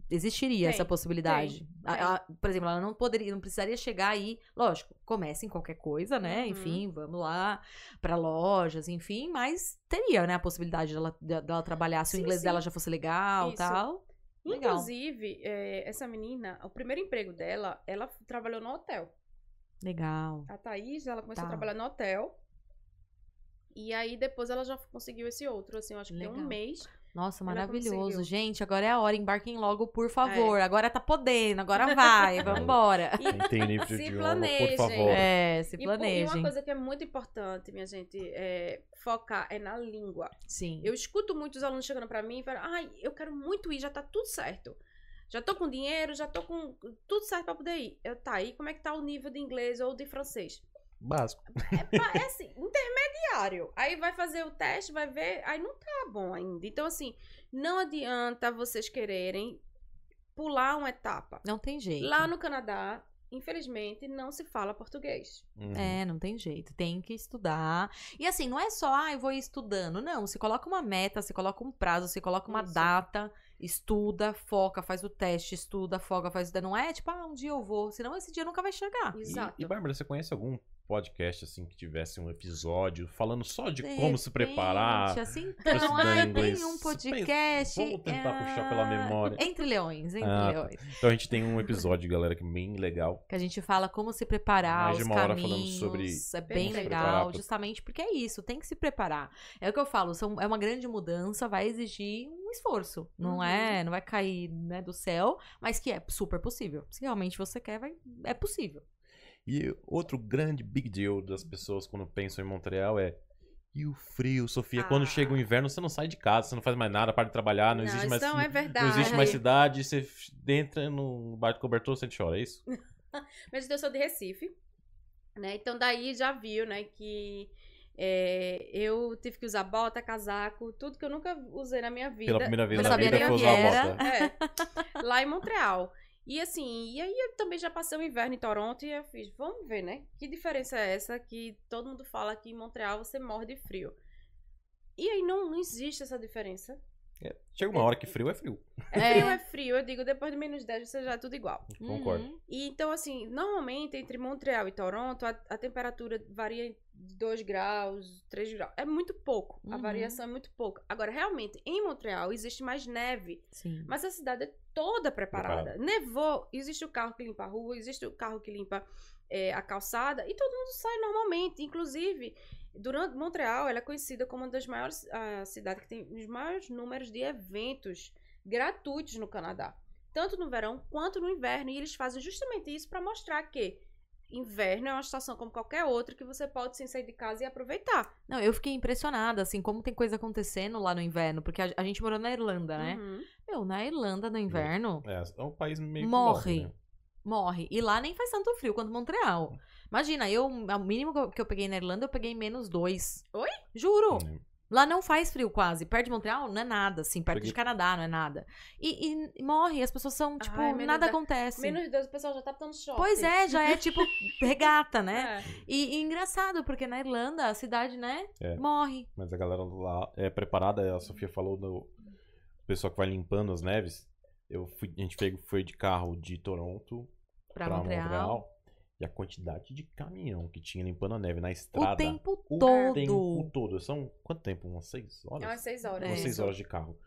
Existiria Tem, essa possibilidade. tem, tem. a- por exemplo, ela não poderia, não precisaria chegar aí, lógico, comece em qualquer coisa, né? Uhum. Enfim, vamos lá para lojas, enfim, mas teria, né, a possibilidade dela, de- dela trabalhar se o Sim, inglês sim. dela já fosse legal, Isso. tal. Legal. Inclusive, é, essa menina, o primeiro emprego dela, ela trabalhou no hotel. Legal. A Thaís, ela começou Tá. a trabalhar no hotel. E aí, depois ela já conseguiu esse outro, assim, eu acho que tem um Legal. mês. Nossa, maravilhoso. Gente, agora é a hora. Embarquem logo, por É. favor. Agora tá podendo, agora vai. Vambora. Quem tem nível de Se idioma, planejem. por favor. É, se E, por- e uma planejem. coisa que é muito importante, minha gente, é focar é na língua. Sim. Eu escuto muitos alunos chegando pra mim e falam: ai, eu quero muito ir, já tá tudo certo. Já tô com dinheiro, já tô com tudo certo pra poder ir. Eu, tá, aí como é que tá o nível de inglês ou de francês? Básico. É, é assim, intermediário. Aí vai fazer o teste, vai ver, aí não tá bom ainda. Então, assim, não adianta vocês quererem pular uma etapa. Não tem jeito. Lá no Canadá, infelizmente, não se fala português. Uhum. É, não tem jeito. Tem que estudar. E assim, não é só, ah, eu vou ir estudando. Não, você coloca uma meta, você coloca um prazo, você coloca uma Isso. data, estuda, foca, faz o teste, estuda, foca, faz o. Não é tipo, ah, um dia eu vou. Senão esse dia nunca vai chegar. E, Exato. e Bárbara, você conhece algum podcast assim que tivesse um episódio falando só de, De como se preparar? repente, Assim, então, ah, tem um podcast. vamos tentar puxar pela ah, memória. Entre leões, entre Ah, leões. Então a gente tem um episódio, galera, que é bem legal. Que a gente fala como se preparar, Mais de uma hora falando caminhos. sobre É bem legal, justamente porque é isso, tem que se preparar. É o que eu falo, são, é uma grande mudança, vai exigir um esforço. Não Uhum. é, não vai cair né, do céu, mas que é super possível. Se realmente você quer, vai, é possível. E outro grande big deal das pessoas quando pensam em Montreal é. E o frio, Sofia? Quando Ah. chega o inverno, você não sai de casa, você não faz mais nada, para de trabalhar, não, existe mais. então é verdade. Não existe mais cidade, você entra no bar de cobertor, você chora, é isso? Mas eu sou de Recife, né? Então daí já viu, né, que é, eu tive que usar bota, casaco, tudo que eu nunca usei na minha vida. Pela primeira vez Não na sabia vida que usar bota. É, lá em Montreal. E assim, e aí eu também já passei o inverno em Toronto e eu fiz, vamos ver, né? Que diferença é essa que todo mundo fala que em Montreal você morre de frio. E aí não, não existe essa diferença. É, Chega uma hora que frio é frio. É É. frio, é frio. Eu digo, depois de menos 10 você já é tudo igual. Concordo. Uhum. E então, assim, normalmente entre Montreal e Toronto, a, a temperatura varia de 2 graus, 3 graus. É muito pouco. A Uhum. variação é muito pouco. Agora, realmente, em Montreal existe mais neve. Sim. Mas a cidade é toda preparada. Nevou, existe o carro que limpa a rua, existe o carro que limpa é, a calçada e todo mundo sai normalmente. Inclusive, durante Montreal, ela é conhecida como uma das maiores ah, cidades que tem os maiores números de eventos gratuitos no Canadá, tanto no verão quanto no inverno. E eles fazem justamente isso para mostrar que inverno é uma estação como qualquer outra que você pode sim sair de casa e aproveitar. Não, eu fiquei impressionada, assim, como tem coisa acontecendo lá no inverno, porque a, a gente morou na Irlanda, né? Uhum. Meu, na Irlanda, no inverno, É, é um país meio que Morre. né? Morre. E lá nem faz tanto frio quanto Montreal. Imagina, eu, o mínimo que eu- peguei na Irlanda, eu peguei menos dois. Oi? Juro. É. Lá não faz frio quase. Perto de Montreal não é nada, assim. Perto Porque- de Canadá não é nada. E, e- morre, as pessoas são, tipo, Ai, nada da- acontece. Menos de dois, o pessoal já tá botando short. Pois é, já é tipo regata, né? É. E, e engraçado, porque na Irlanda a cidade, né, É. morre. Mas a galera lá é preparada, a Sofia falou do pessoal que vai limpando as neves. Eu fui, a gente foi de carro de Toronto Pra, pra Montreal. Montreal. E a quantidade de caminhão que tinha limpando a neve na O estrada. tempo o todo. tempo todo. São quanto tempo? Umas seis horas? É umas seis horas. Umas É. seis horas de carro.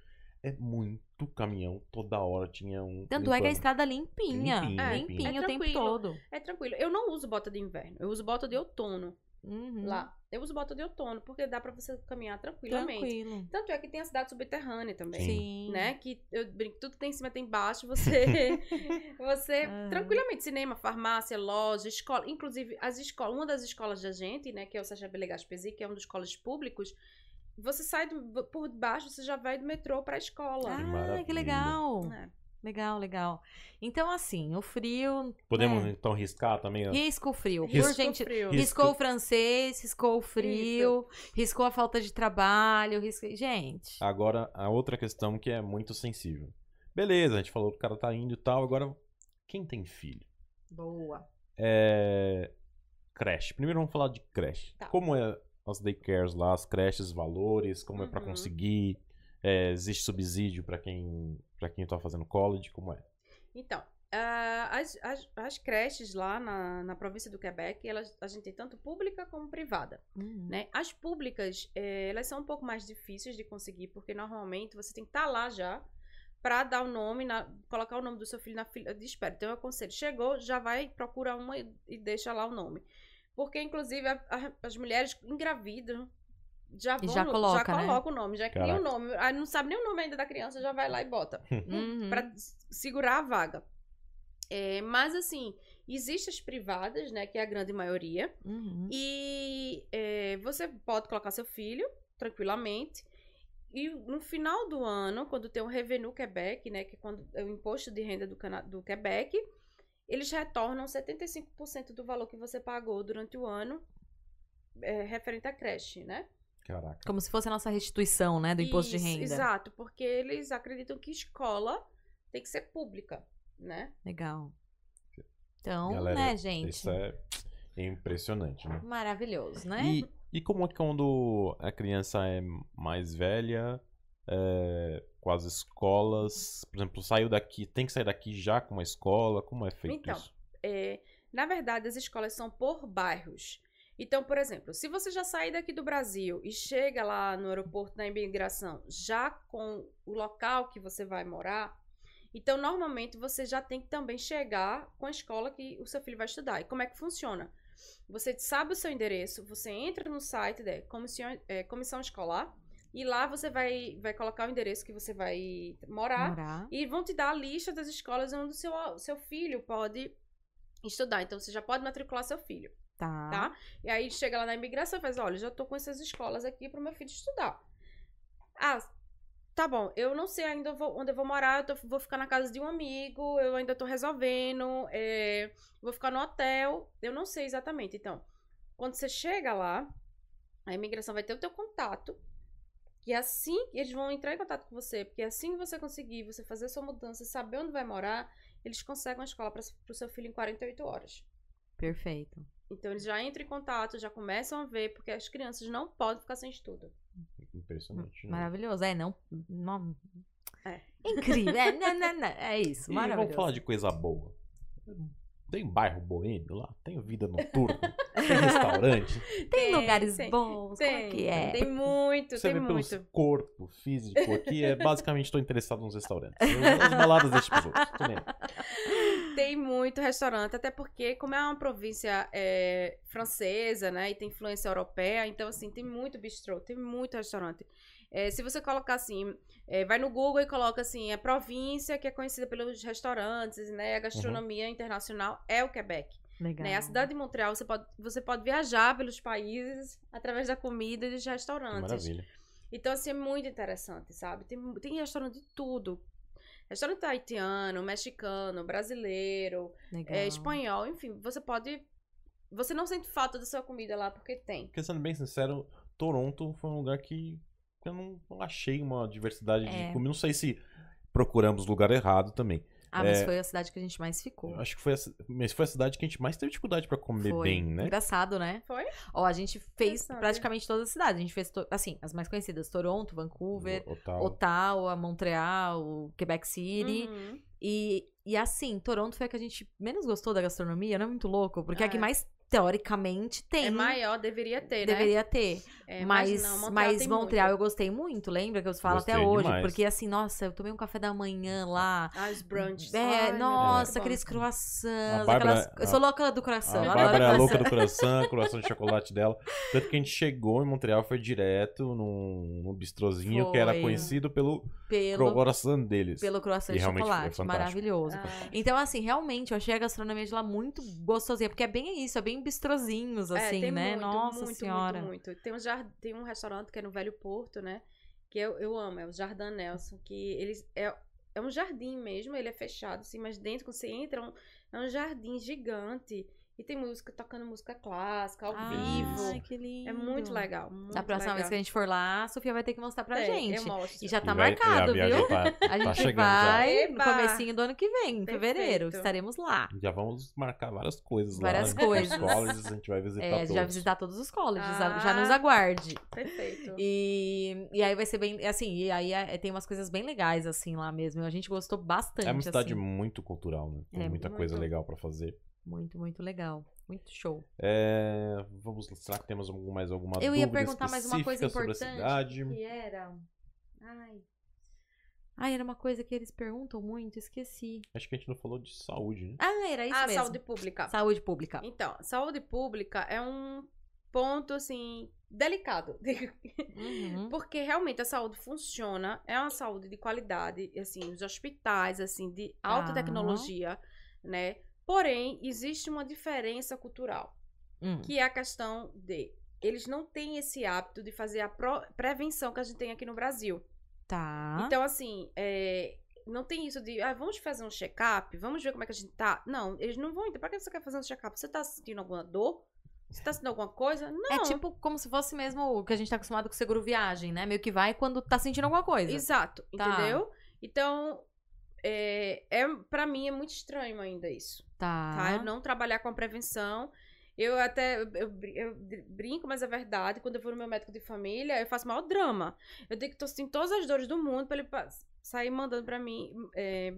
É muito caminhão. Toda hora tinha um. Tanto é que a limpando. estrada limpinha. Limpinha, É, limpinha, é o tempo tranquilo. todo. É tranquilo. Eu não uso bota de inverno. Eu uso bota de outono Uhum. lá. Eu uso bota de outono, porque dá pra você caminhar tranquilamente. Tranquilo. Tanto é que tem a cidade subterrânea também. Sim. Né? Que eu brinco, tudo que tem em cima tem embaixo, você. você Ah. tranquilamente, cinema, farmácia, loja, escola. Inclusive, as escolas, uma das escolas da gente, né, que é o Sacha Belegas Pesi, que é um dos colégios públicos, você sai do- por baixo, você já vai do metrô pra escola. Ah, que maravilha. legal. É. Legal, legal. Então, assim, o frio. Podemos né, então riscar também? ó? Risca o frio. Por Risco gente, frio. Risco- Riscou o francês, riscou o frio, riscou a falta de trabalho, riscou... Gente. Agora, a outra questão que é muito sensível. Beleza, a gente falou que o cara tá indo e tal. Agora, quem tem filho? Boa. É. Creche. Primeiro vamos falar de creche. Tá. Como é as daycares lá, as creches, valores, como é pra Uhum. conseguir? É, existe subsídio pra quem para quem tá fazendo college, como é? Então, ah, as, as, as creches lá na, na província do Quebec, elas, a gente tem tanto pública como privada. Uhum. né? As públicas, eh, elas são um pouco mais difíceis de conseguir, porque normalmente você tem que estar lá já para dar o nome, na- colocar o nome do seu filho na fila de espera. Então eu aconselho, chegou, já vai procurar uma e, e deixa lá o nome. Porque, inclusive, a- a- as mulheres engravidam, já vão, já coloca, já né? coloca o nome, já cria Caraca. o nome. Aí não sabe nem o nome ainda da criança, já vai lá e bota Uhum. para segurar a vaga. É, mas assim, existem as privadas, né, que é a grande maioria, Uhum. e é, você pode colocar seu filho tranquilamente. E no final do ano, quando tem o Revenu Quebec, né, que é quando é o imposto de renda do, Cana do Quebec, eles retornam 75% do valor que você pagou durante o ano é, referente à creche, né? Caraca. Como se fosse a nossa restituição, né, do imposto de Isso, renda. Exato, porque eles acreditam que escola tem que ser pública, né? Legal. Então, Galera, né, gente? Isso é impressionante, né? Maravilhoso, né? E, e como é que quando a criança é mais velha, é, com as escolas, por exemplo, saiu daqui, tem que sair daqui já com uma escola? Como é feito Então, isso? É, na verdade, as escolas são por bairros. Então, por exemplo, se você já sair daqui do Brasil e chega lá no aeroporto na imigração já com o local que você vai morar, então normalmente você já tem que também chegar com a escola que o seu filho vai estudar. E como é que funciona? Você sabe o seu endereço, você entra no site da comissão, é, comissão escolar e lá você vai, vai colocar o endereço que você vai morar Morar. e vão te dar a lista das escolas onde o seu, o seu filho pode estudar. Então, você já pode matricular seu filho, Tá. tá? E aí, chega lá na imigração e faz, olha, já tô com essas escolas aqui pro meu filho estudar. Ah, tá bom, eu não sei ainda vou- onde eu vou morar, eu tô- vou ficar na casa de um amigo, eu ainda tô resolvendo, é, vou ficar no hotel, eu não sei exatamente. Então, quando você chega lá, a imigração vai ter o teu contato, que assim eles vão entrar em contato com você, porque assim que você conseguir, você fazer a sua mudança, saber onde vai morar, eles conseguem uma escola para o seu filho em 48 horas. Perfeito. Então eles já entram em contato, já começam a ver, porque as crianças não podem ficar sem estudo. Impressionante. né? Maravilhoso. É, não. não... É. Incrível. É, não, não, não. é isso. E Maravilhoso. vamos falar de coisa boa. Tem bairro boêmio lá? Tem vida noturna? tem restaurante? Tem, Tem, lugares tem, bons? Como é que é? Tem muito, Você tem vê muito. pelo corpo físico aqui, é basicamente estou interessado nos restaurantes. Eu- As baladas pros outros. Tô nem aí. Tem muito restaurante, até porque, como é uma província é, francesa, né, e tem influência europeia, então, assim, tem muito bistrô, tem muito restaurante. É, se você colocar assim, é, vai no Google e coloca assim, a província que é conhecida pelos restaurantes, né, a gastronomia internacional é o Quebec. Legal. Né? A cidade de Montreal, você pode, você pode viajar pelos países através da comida e dos restaurantes. maravilha. Então, assim, é muito interessante, sabe? Tem, tem restaurante de tudo. Restaurante haitiano, mexicano, brasileiro, é, espanhol, enfim, você pode. Você não sente falta da sua comida lá porque tem. Porque sendo bem sincero, Toronto foi um lugar que eu não, não achei uma diversidade É. de comida. Não sei se procuramos lugar errado também. Ah, mas É. foi a cidade que a gente mais ficou. Acho que foi a, mas foi a cidade que a gente mais teve dificuldade pra comer Foi. bem, né? Engraçado, né? Foi? Ó, a gente fez praticamente todas as cidades. A gente fez, to- assim, as mais conhecidas: Toronto, Vancouver, O- o tal. Ottawa, Montreal, Quebec City. Uhum. E, e assim, Toronto foi a que a gente menos gostou da gastronomia, não é muito louco? Porque é a que É. mais, teoricamente, tem. É maior, deveria ter, né? Deveria ter. É, mas não, Montreal mas Montreal muito. eu gostei muito, lembra? Que eu falo até Gostei hoje. demais. Porque assim, nossa, eu tomei um café da manhã lá. Ah, os brunches. É, Ai, nossa, bom. aqueles croissants. A Bárbara- aquelas... Eu sou louca do coração. A Bárbara é a louca croissant. do coração, coração de chocolate dela. Tanto que a gente chegou em Montreal, foi direto num, num bistrozinho que era Foi. conhecido pelo Pelo, coração deles. pelo croissant E de chocolate. fantástico. Maravilhoso. Ah. Então, assim, realmente, eu achei a gastronomia de lá muito gostosinha. Porque é bem isso, é bem bistrozinhos, É, assim, tem né? muito, Nossa muito, senhora. Muito, muito. Tem um, jar... tem um restaurante que é no Velho Porto, né? Que eu, eu amo, é o Jardim Nelson. Que eles. É, é um jardim mesmo, ele é fechado, assim, mas dentro, quando você entra, é um, é um jardim gigante. E tem música, tocando música clássica, ao Ai, vivo. que lindo. É muito legal. Muito Da próxima vez legal. que a gente for lá, a Sofia vai ter que mostrar pra É, gente. Eu mostro. E já tá E vai- marcado, viu? Tá, A tá gente chegando vai no Eba! comecinho do ano que vem, em fevereiro. Estaremos lá. já. Já vamos marcar várias coisas Várias lá. coisas. Os colleges, a gente vai visitar É, todos. já visitar todos os colleges, Ah. já nos aguarde. Perfeito. E, e aí vai ser bem, assim, e aí é- tem umas coisas bem legais, assim, lá mesmo. A gente gostou bastante, É uma cidade assim. muito cultural, né? Tem É, muita coisa muito. legal pra fazer. Muito, muito legal. Muito show. É, vamos, será que temos algum- mais alguma Eu ia perguntar mais uma coisa específica sobre a importante. Que era. Ai. Ai, era uma coisa que eles perguntam muito, esqueci. Acho que a gente não falou de saúde, né? Ah, era isso ah, mesmo. saúde pública. Saúde pública. Então, saúde pública é um ponto, assim, delicado. Uhum. Porque realmente a saúde funciona, é uma saúde de qualidade, assim, os hospitais, assim, de alta Ah. tecnologia, né? Porém, existe uma diferença cultural, Hum. que é a questão de eles não têm esse hábito de fazer a prevenção que a gente tem aqui no Brasil. Tá. Então, assim, é, não tem isso de, ah, vamos fazer um check-up, vamos ver como é que a gente tá. Não, eles não vão entender. Pra que você quer fazer um check-up? Você tá sentindo alguma dor? Você tá sentindo alguma coisa? Não. É tipo como se fosse mesmo o que a gente tá acostumado com seguro viagem, né? Meio que vai quando tá sentindo alguma coisa. Exato, Tá. entendeu? Então, é, é, para mim é muito estranho ainda isso, Tá. tá? Eu não trabalhar com a prevenção. Eu até eu, eu brin- eu brinco, mas é verdade. Quando eu vou no meu médico de família, eu faço o maior drama. Eu digo que tô sentindo todas as dores do mundo pra ele sair mandando pra mim é,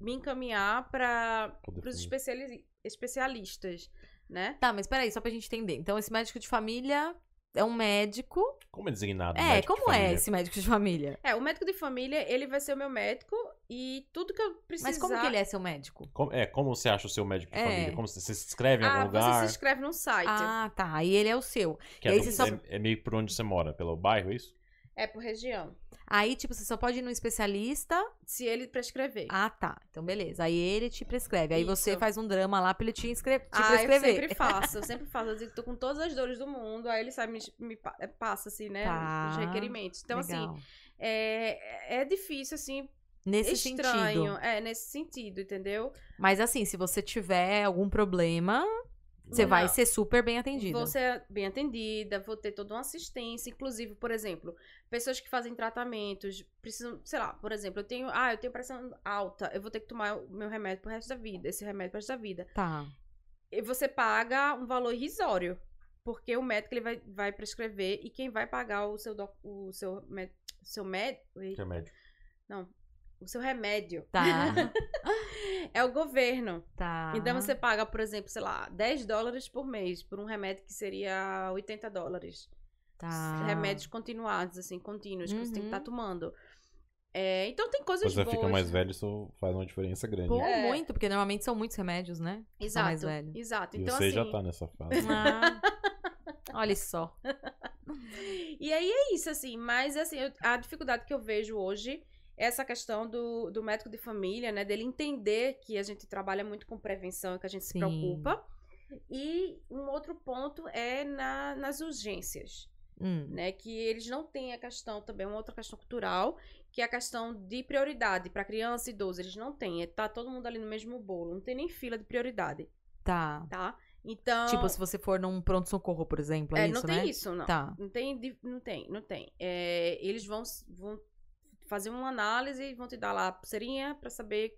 me encaminhar para os fazer. especialistas, né? Tá, mas peraí, só pra gente entender. Então, esse médico de família é um médico. Como é designado? É, médico de como é esse médico de família? É, o médico de família, ele vai ser o meu médico e tudo que eu precisar... Mas como que ele é seu médico? Como, é, como você acha o seu médico de É. família? Como você, você se inscreve em algum Ah, lugar? você se inscreve num site. Ah, tá. E ele é o seu. Que e é, aí do- você só- é- é meio por onde você mora, pelo bairro, é isso? É por região. Aí, tipo, você só pode ir num especialista. Se ele prescrever. Ah, tá. Então, beleza. Aí ele te prescreve. Aí você Isso. faz um drama lá pra ele te, inscre... te ah, eu prescrever. sempre faço, eu sempre faço. Eu digo que tô com todas as dores do mundo, aí ele sabe, me, me pa- passa, assim, né, Tá. os requerimentos. Então, assim, Legal. é, é difícil, assim, Nesse estranho. sentido. É, nesse sentido, entendeu? Mas assim, se você tiver algum problema, você vai Não. ser super bem atendida. Vou ser bem atendida, vou ter toda uma assistência. Inclusive, por exemplo, pessoas que fazem tratamentos, precisam, sei lá, por exemplo, eu tenho, ah, eu tenho pressão alta, eu vou ter que tomar o meu remédio pro resto da vida, esse remédio pro resto da vida. Tá. E você paga um valor irrisório. Porque o médico ele vai, vai prescrever e quem vai pagar o seu, doc- o seu, med, seu med, é não, o seu remédio Tá. é o governo. tá. Então você paga, por exemplo, sei lá, 10 dólares por mês por um remédio que seria 80 dólares. Tá. Remédios continuados, assim, contínuos, que você tem que estar Uhum. tomando. É, então tem coisas Quando você boas. fica mais velho, isso faz uma diferença grande. Pô, É. muito, porque normalmente são muitos remédios, né? Exato, mais velho. exato. E Então, você assim, já tá nessa fase. Ah, olha só. E aí é isso, assim, mas assim, eu- a dificuldade que eu vejo hoje essa questão do, do médico de família, né? Dele entender que a gente trabalha muito com prevenção e que a gente se Sim. preocupa. E um outro ponto é na, nas urgências, Hum, né? Que eles não têm a questão também, uma outra questão cultural, que é a questão de prioridade para criança e idoso. Eles não têm, é, tá todo mundo ali no mesmo bolo, não tem nem fila de prioridade tá. tá? Então. Tipo, se você for num pronto-socorro, por exemplo, é, é, isso, não tem né? isso, não. Tá. Não tem, não tem, não tem. É, eles vão, vão fazer uma análise vão te dar lá a pulseirinha pra saber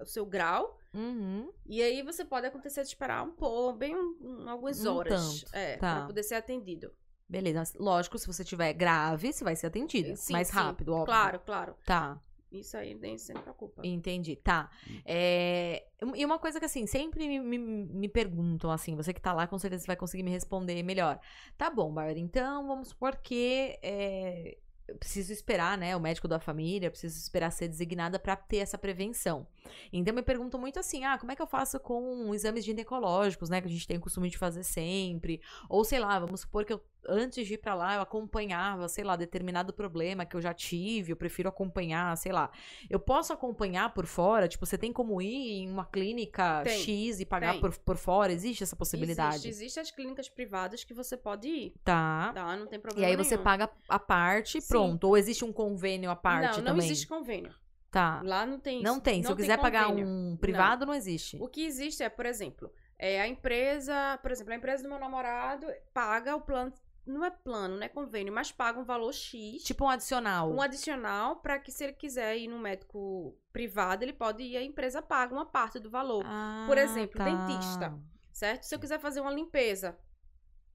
o seu grau. Uhum. E aí você pode acontecer de esperar um pouco, bem um- um- algumas Um horas. tanto, É, tá. pra poder ser atendido. Beleza. Lógico, se você tiver grave, você vai ser atendida. Sim, mais sim, rápido, óbvio. Claro, claro. Tá. Isso aí nem se preocupa. Entendi, tá. É, E uma coisa que, assim, sempre me, me, me perguntam, assim, você que tá lá, com certeza vai conseguir me responder melhor. Tá bom, Bárbara, então vamos supor que é, preciso esperar, né, o médico da família, preciso esperar ser designada pra ter essa prevenção. Então me perguntam muito assim, ah, como é que eu faço com exames ginecológicos, né, que a gente tem o costume de fazer sempre? Ou, sei lá, vamos supor que eu, antes de ir pra lá, eu acompanhava, sei lá, determinado problema que eu já tive, eu prefiro acompanhar, sei lá. Eu posso acompanhar por fora? Tipo, você tem como ir em uma clínica Tem, X e pagar tem. por, por fora? Existe essa possibilidade? Existe, existe as clínicas privadas que você pode ir, Tá. tá? Não tem E problema aí você nenhum. paga a parte, Sim. pronto. Ou existe um convênio à parte Não, não também? existe convênio. Tá. Lá não tem Não isso. tem. Se eu quiser pagar convênio. um privado, não, existe. O que existe é, por exemplo, é a empresa, por exemplo, a empresa do meu namorado paga o plano, não é plano, não é convênio, mas paga um valor X, Tipo um adicional. um adicional para que se ele quiser ir no médico privado, ele pode ir, a empresa paga uma parte do valor, Ah, Por exemplo, tá. dentista. certo? Se eu quiser fazer uma limpeza,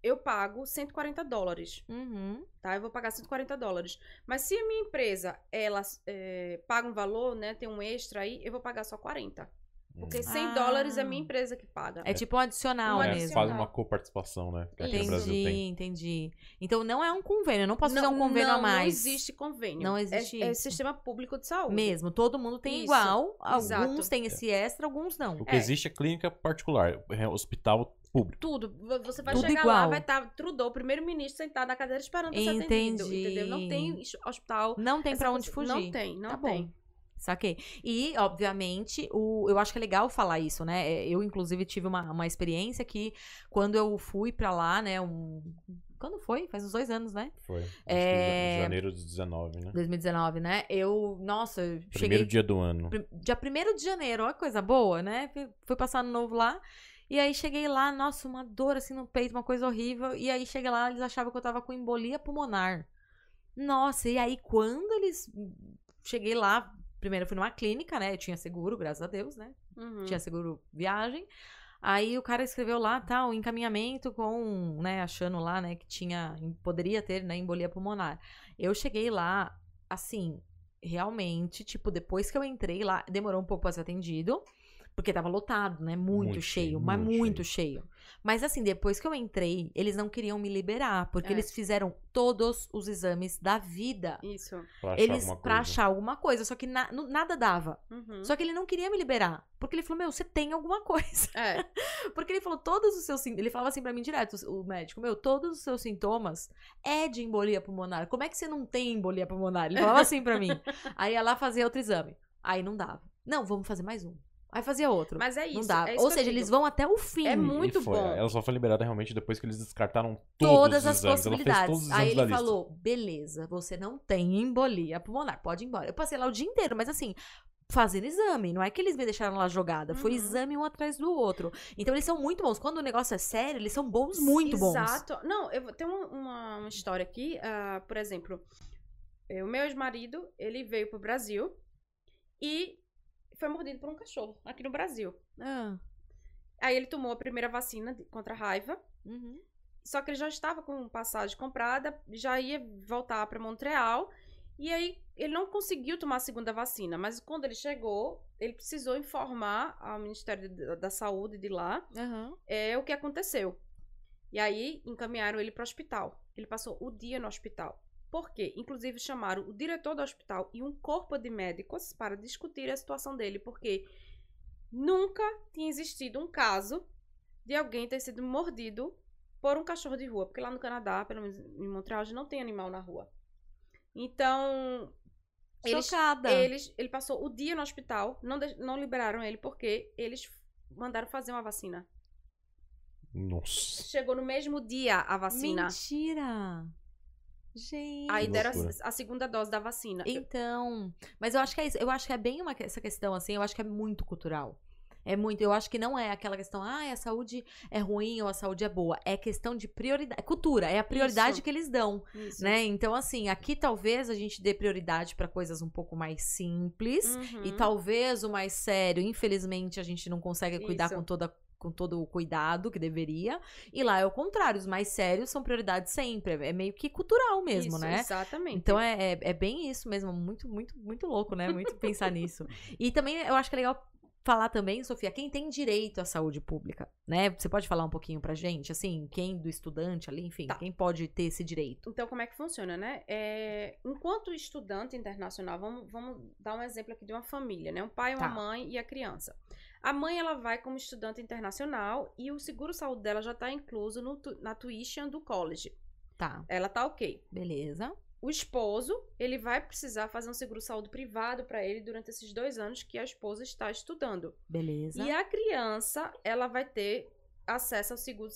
eu pago 140 dólares, Uhum. tá? Eu vou pagar 140 dólares. Mas se a minha empresa, ela é, paga um valor, né, tem um extra aí, eu vou pagar só 40. Porque Hum. 100 Ah. dólares é minha empresa que paga. É tipo um adicional Um É, mesmo. faz uma coparticipação, né? Que aqui no Brasil Entendi, tem. entendi. Então não é um convênio. Eu não posso fazer Não- um convênio não, a mais. Não existe convênio. Não existe É, é sistema público de saúde. Mesmo. Todo mundo tem Isso, igual. exato. Alguns têm esse extra, alguns não. O que É. existe é clínica particular, é hospital público. Tudo. Você vai Tudo chegar igual. lá, vai estar Trudeau, o primeiro-ministro, sentado na cadeira esperando ser atendido. Entendi. Entendeu? Não tem hospital. Não tem pra onde coisa- fugir. Não tem, não Tá tem. bom. Saquei. E, obviamente, o, eu acho que é legal falar isso, né? É, Eu, inclusive, tive uma, uma experiência que, quando eu fui pra lá, né? Um... Quando foi? Faz uns dois anos, né? Foi. Acho É. janeiro de 19, né? 2019, né? Eu, nossa, eu Primeiro cheguei. dia do ano. Dia 1 de janeiro, olha coisa boa, né? Fui- Fui passar no novo lá. E aí cheguei lá, nossa, uma dor assim no peito, uma coisa horrível. E aí cheguei lá, eles achavam que eu tava com embolia pulmonar. Nossa, e aí quando eles. Cheguei lá, primeiro eu fui numa clínica, né? Eu tinha seguro, graças a Deus, né? Uhum. Tinha seguro viagem. Aí o cara escreveu lá, tal, encaminhamento com, né, achando lá, né, que tinha, poderia ter, né, embolia pulmonar. Eu cheguei lá, assim, realmente, tipo, depois que eu entrei lá, demorou um pouco pra ser atendido, porque tava lotado, né, muito, Muito cheio, cheio, mas muito muito cheio. Mas assim, depois que eu entrei, eles não queriam me liberar, porque É. eles fizeram todos os exames da vida. Isso. Pra achar Eles, alguma pra coisa. achar alguma coisa, só que na- nada dava. Uhum. Só que ele não queria me liberar. Porque ele falou, meu, você tem alguma coisa. É. Porque ele falou, todos os seus sintomas. Ele falava assim pra mim direto, o médico, meu, todos os seus sintomas é de embolia pulmonar. Como é que você não tem embolia pulmonar? Ele falava assim pra mim. Aí ia lá fazer outro exame. Aí não dava. Não, vamos fazer mais um. Aí fazia outro. Mas é isso. não dava. é isso Ou seja, eles vão até o fim. É E muito foi. bom. Ela só foi liberada realmente depois que eles descartaram todos Todas os as exames. Ela fez possibilidades. todos os Aí ele falou: beleza, você não tem embolia pulmonar, pode ir embora. Eu passei lá o dia inteiro, mas assim, fazendo exame. Não é que eles me deixaram lá jogada. Foi Uhum. exame um atrás do outro. Então eles são muito bons. Quando o negócio é sério, eles são bons, muito bons. Exato. Não, eu vou- tem uma, uma, história aqui. ah, por exemplo, eh, o meu ex-marido, ele veio pro Brasil e foi mordido por um cachorro aqui no Brasil. Ah, Aí ele tomou a primeira vacina contra a raiva. uhum. Só que ele já estava com passagem comprada, já ia voltar para Montreal. E aí ele não conseguiu tomar a segunda vacina, mas quando ele chegou, ele precisou informar ao Ministério da, Saúde de lá Aham. é o que aconteceu. E aí encaminharam ele para o hospital. Ele passou o dia no hospital. Por quê? Inclusive chamaram o diretor do hospital e um corpo de médicos para discutir a situação dele, porque nunca tinha existido um caso de alguém ter sido mordido por um cachorro de rua, porque lá no Canadá, pelo menos em Montreal, a gente não tem animal na rua. Então, eles Chocada. eles, ele passou o dia no hospital, não, de- não liberaram ele porque eles mandaram fazer uma vacina. Nossa. Chegou no mesmo dia a vacina. Mentira. Gente. Aí deram a, a segunda dose da vacina. Então, mas eu acho que é isso. Eu acho que é bem uma, essa questão, assim, eu acho que é muito cultural. É muito. Eu acho que não é aquela questão, ah, a saúde é ruim ou a saúde é boa. É questão de prioridade. É cultura, é a prioridade Isso. que eles dão, Isso. né? Então, assim, aqui talvez a gente dê prioridade pra coisas um pouco mais simples. Uhum. E talvez o mais sério, infelizmente, a gente não consegue cuidar Isso. com toda com todo o cuidado que deveria. E lá é o contrário, os mais sérios são prioridade sempre. É meio que cultural mesmo, Isso, né? Exatamente. Então é, é, é bem isso mesmo, muito, muito, muito louco, né? Muito pensar nisso. E também eu acho que é legal falar também, Sofia, quem tem direito à saúde pública, né? Você pode falar um pouquinho pra gente, assim, quem do estudante ali, enfim, Tá. quem pode ter esse direito? Então, como é que funciona, né? É, enquanto estudante internacional, vamos, vamos dar um exemplo aqui de uma família, né? Um pai, uma Tá. mãe e a criança. A mãe, ela vai como estudante internacional e o seguro-saúde dela já está incluso no na tuition do college. Tá, Ela tá ok. beleza. O esposo, ele vai precisar fazer um seguro-saúde privado para ele durante esses dois anos que a esposa está estudando. Beleza. E a criança, ela vai ter acesso ao seguro,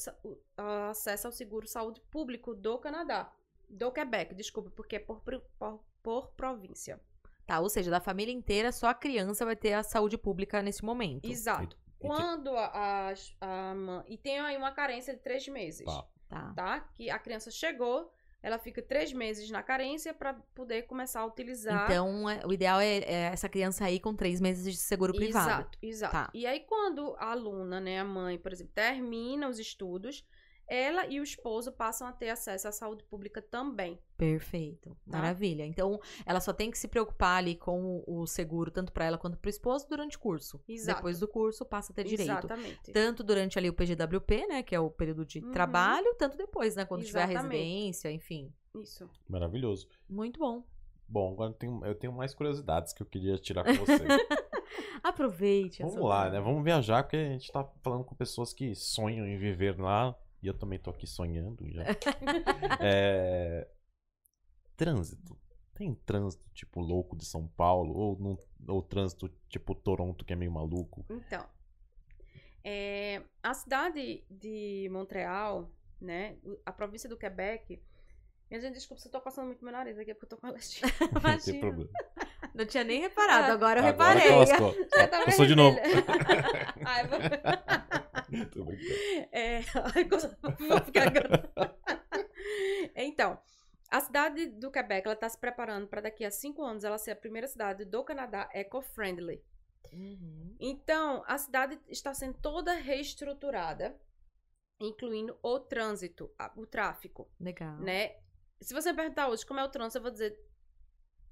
acesso ao seguro saúde público do Canadá. Do Quebec, desculpa, porque é por, por, por província. Tá, ou seja, da família inteira, só a criança vai ter a saúde pública nesse momento. Exato. E Quando a, a, a mãe. E tem aí uma carência de três meses. Tá. Tá. Tá? Que a criança chegou, ela fica três meses na carência para poder começar a utilizar. Então, é- o ideal é, é essa criança aí com três meses de seguro privado. Exato, exato. Tá. E aí, quando a aluna, né, a mãe, por exemplo, termina os estudos, ela e o esposo passam a ter acesso à saúde pública também. Perfeito. Tá. Maravilha. Então, ela só tem que se preocupar ali com o o seguro, tanto pra ela quanto pro esposo, durante o curso. Exato. Depois do curso, passa a ter direito. Exatamente. Tanto durante ali o PGWP, né, que é o período de Uhum. trabalho, tanto depois, né, quando tiver a Exatamente. residência, enfim. Isso. Maravilhoso. Muito bom. Bom, agora eu tenho, eu tenho mais curiosidades que eu queria tirar com você. Aproveite. Vamos lá, né? oportunidade. Vamos viajar, porque a gente tá falando com pessoas que sonham em viver lá. E eu também tô aqui sonhando já. É, Trânsito. Tem trânsito tipo louco de São Paulo? Ou, ou trânsito tipo Toronto, que é meio maluco? Então, é, a cidade de Montreal, né, a província do Quebec. Minha gente, desculpa se eu tô passando muito meu nariz aqui, é porque eu tô com alergia. Não tem problema. Não tinha nem reparado, agora eu Agora reparei. lascou. Já tava Passou de novo. Ai, vou... Tô brincando. É, vou ficar agora. Então, a cidade do Quebec, ela está se preparando para daqui a cinco anos ela ser a primeira cidade do Canadá eco-friendly. Uhum. Então, a cidade está sendo toda reestruturada, incluindo o trânsito, o tráfego, Legal. né? Se você me perguntar hoje como é o trânsito, eu vou dizer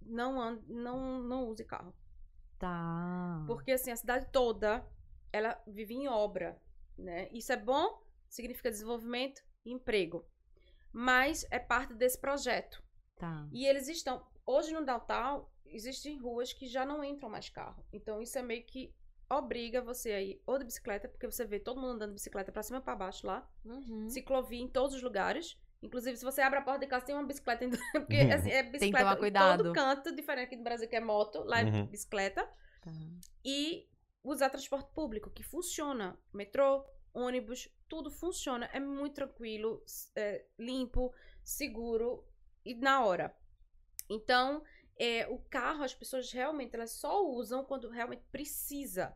não ande, não não use carro. Tá. Porque assim, a cidade toda, ela vive em obra, né? Isso é bom, significa desenvolvimento e emprego. Mas é parte desse projeto. Tá. E eles estão, hoje no downtown, existem ruas que já não entram mais carro. Então isso é meio que obriga você a ir ou de bicicleta, porque você vê todo mundo andando de bicicleta pra cima e pra baixo lá. Uhum. Ciclovia em todos os lugares. Inclusive, se você abre a porta de casa, tem uma bicicleta. Porque Uhum. assim, é bicicleta tomar em cuidado. todo canto, diferente aqui no Brasil que é moto, lá é Uhum. bicicleta Tá. e usar transporte público, que funciona. Metrô, ônibus, tudo funciona. É muito tranquilo, é, limpo, seguro e na hora. Então, é, o carro, as pessoas realmente elas só usam quando realmente precisa.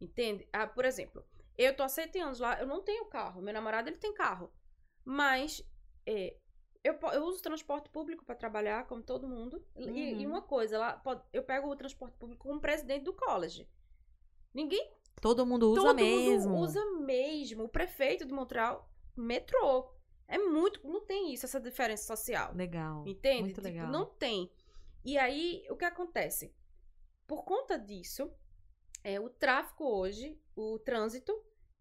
Entende? Ah, por exemplo, eu tô há sete anos lá, eu não tenho carro. Meu namorado, ele tem carro. Mas é, eu, eu uso transporte público para trabalhar, como todo mundo. E, e Uhum. uma coisa, lá, pode- eu pego o transporte público como presidente do college. Ninguém Todo mundo usa todo mesmo. mundo usa mesmo. O prefeito de Montreal, metrô. É muito. Não tem isso, essa diferença social. Legal. Entende? Muito Tipo, legal. não tem. E aí, o que acontece? Por conta disso, é, o tráfico hoje, o trânsito,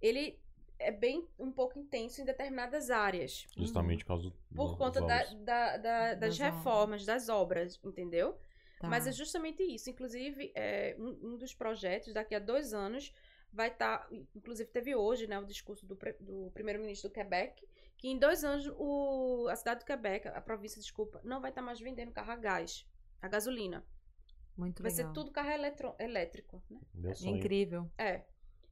ele é bem um pouco intenso em determinadas áreas. Justamente por causa do, Por conta da, da- da- das Das obras. reformas, das obras, entendeu? Tá. Mas é justamente isso. Inclusive, é, um, um dos projetos, daqui a dois anos, vai estar. inclusive, teve hoje né, o discurso do, do primeiro-ministro do Quebec, que em dois anos o, a cidade do Quebec, a província, desculpa, não vai estar mais vendendo carro a gás, a gasolina. Muito vai legal. ser tudo carro eletro- elétrico, né? Meu É sonho. incrível. É.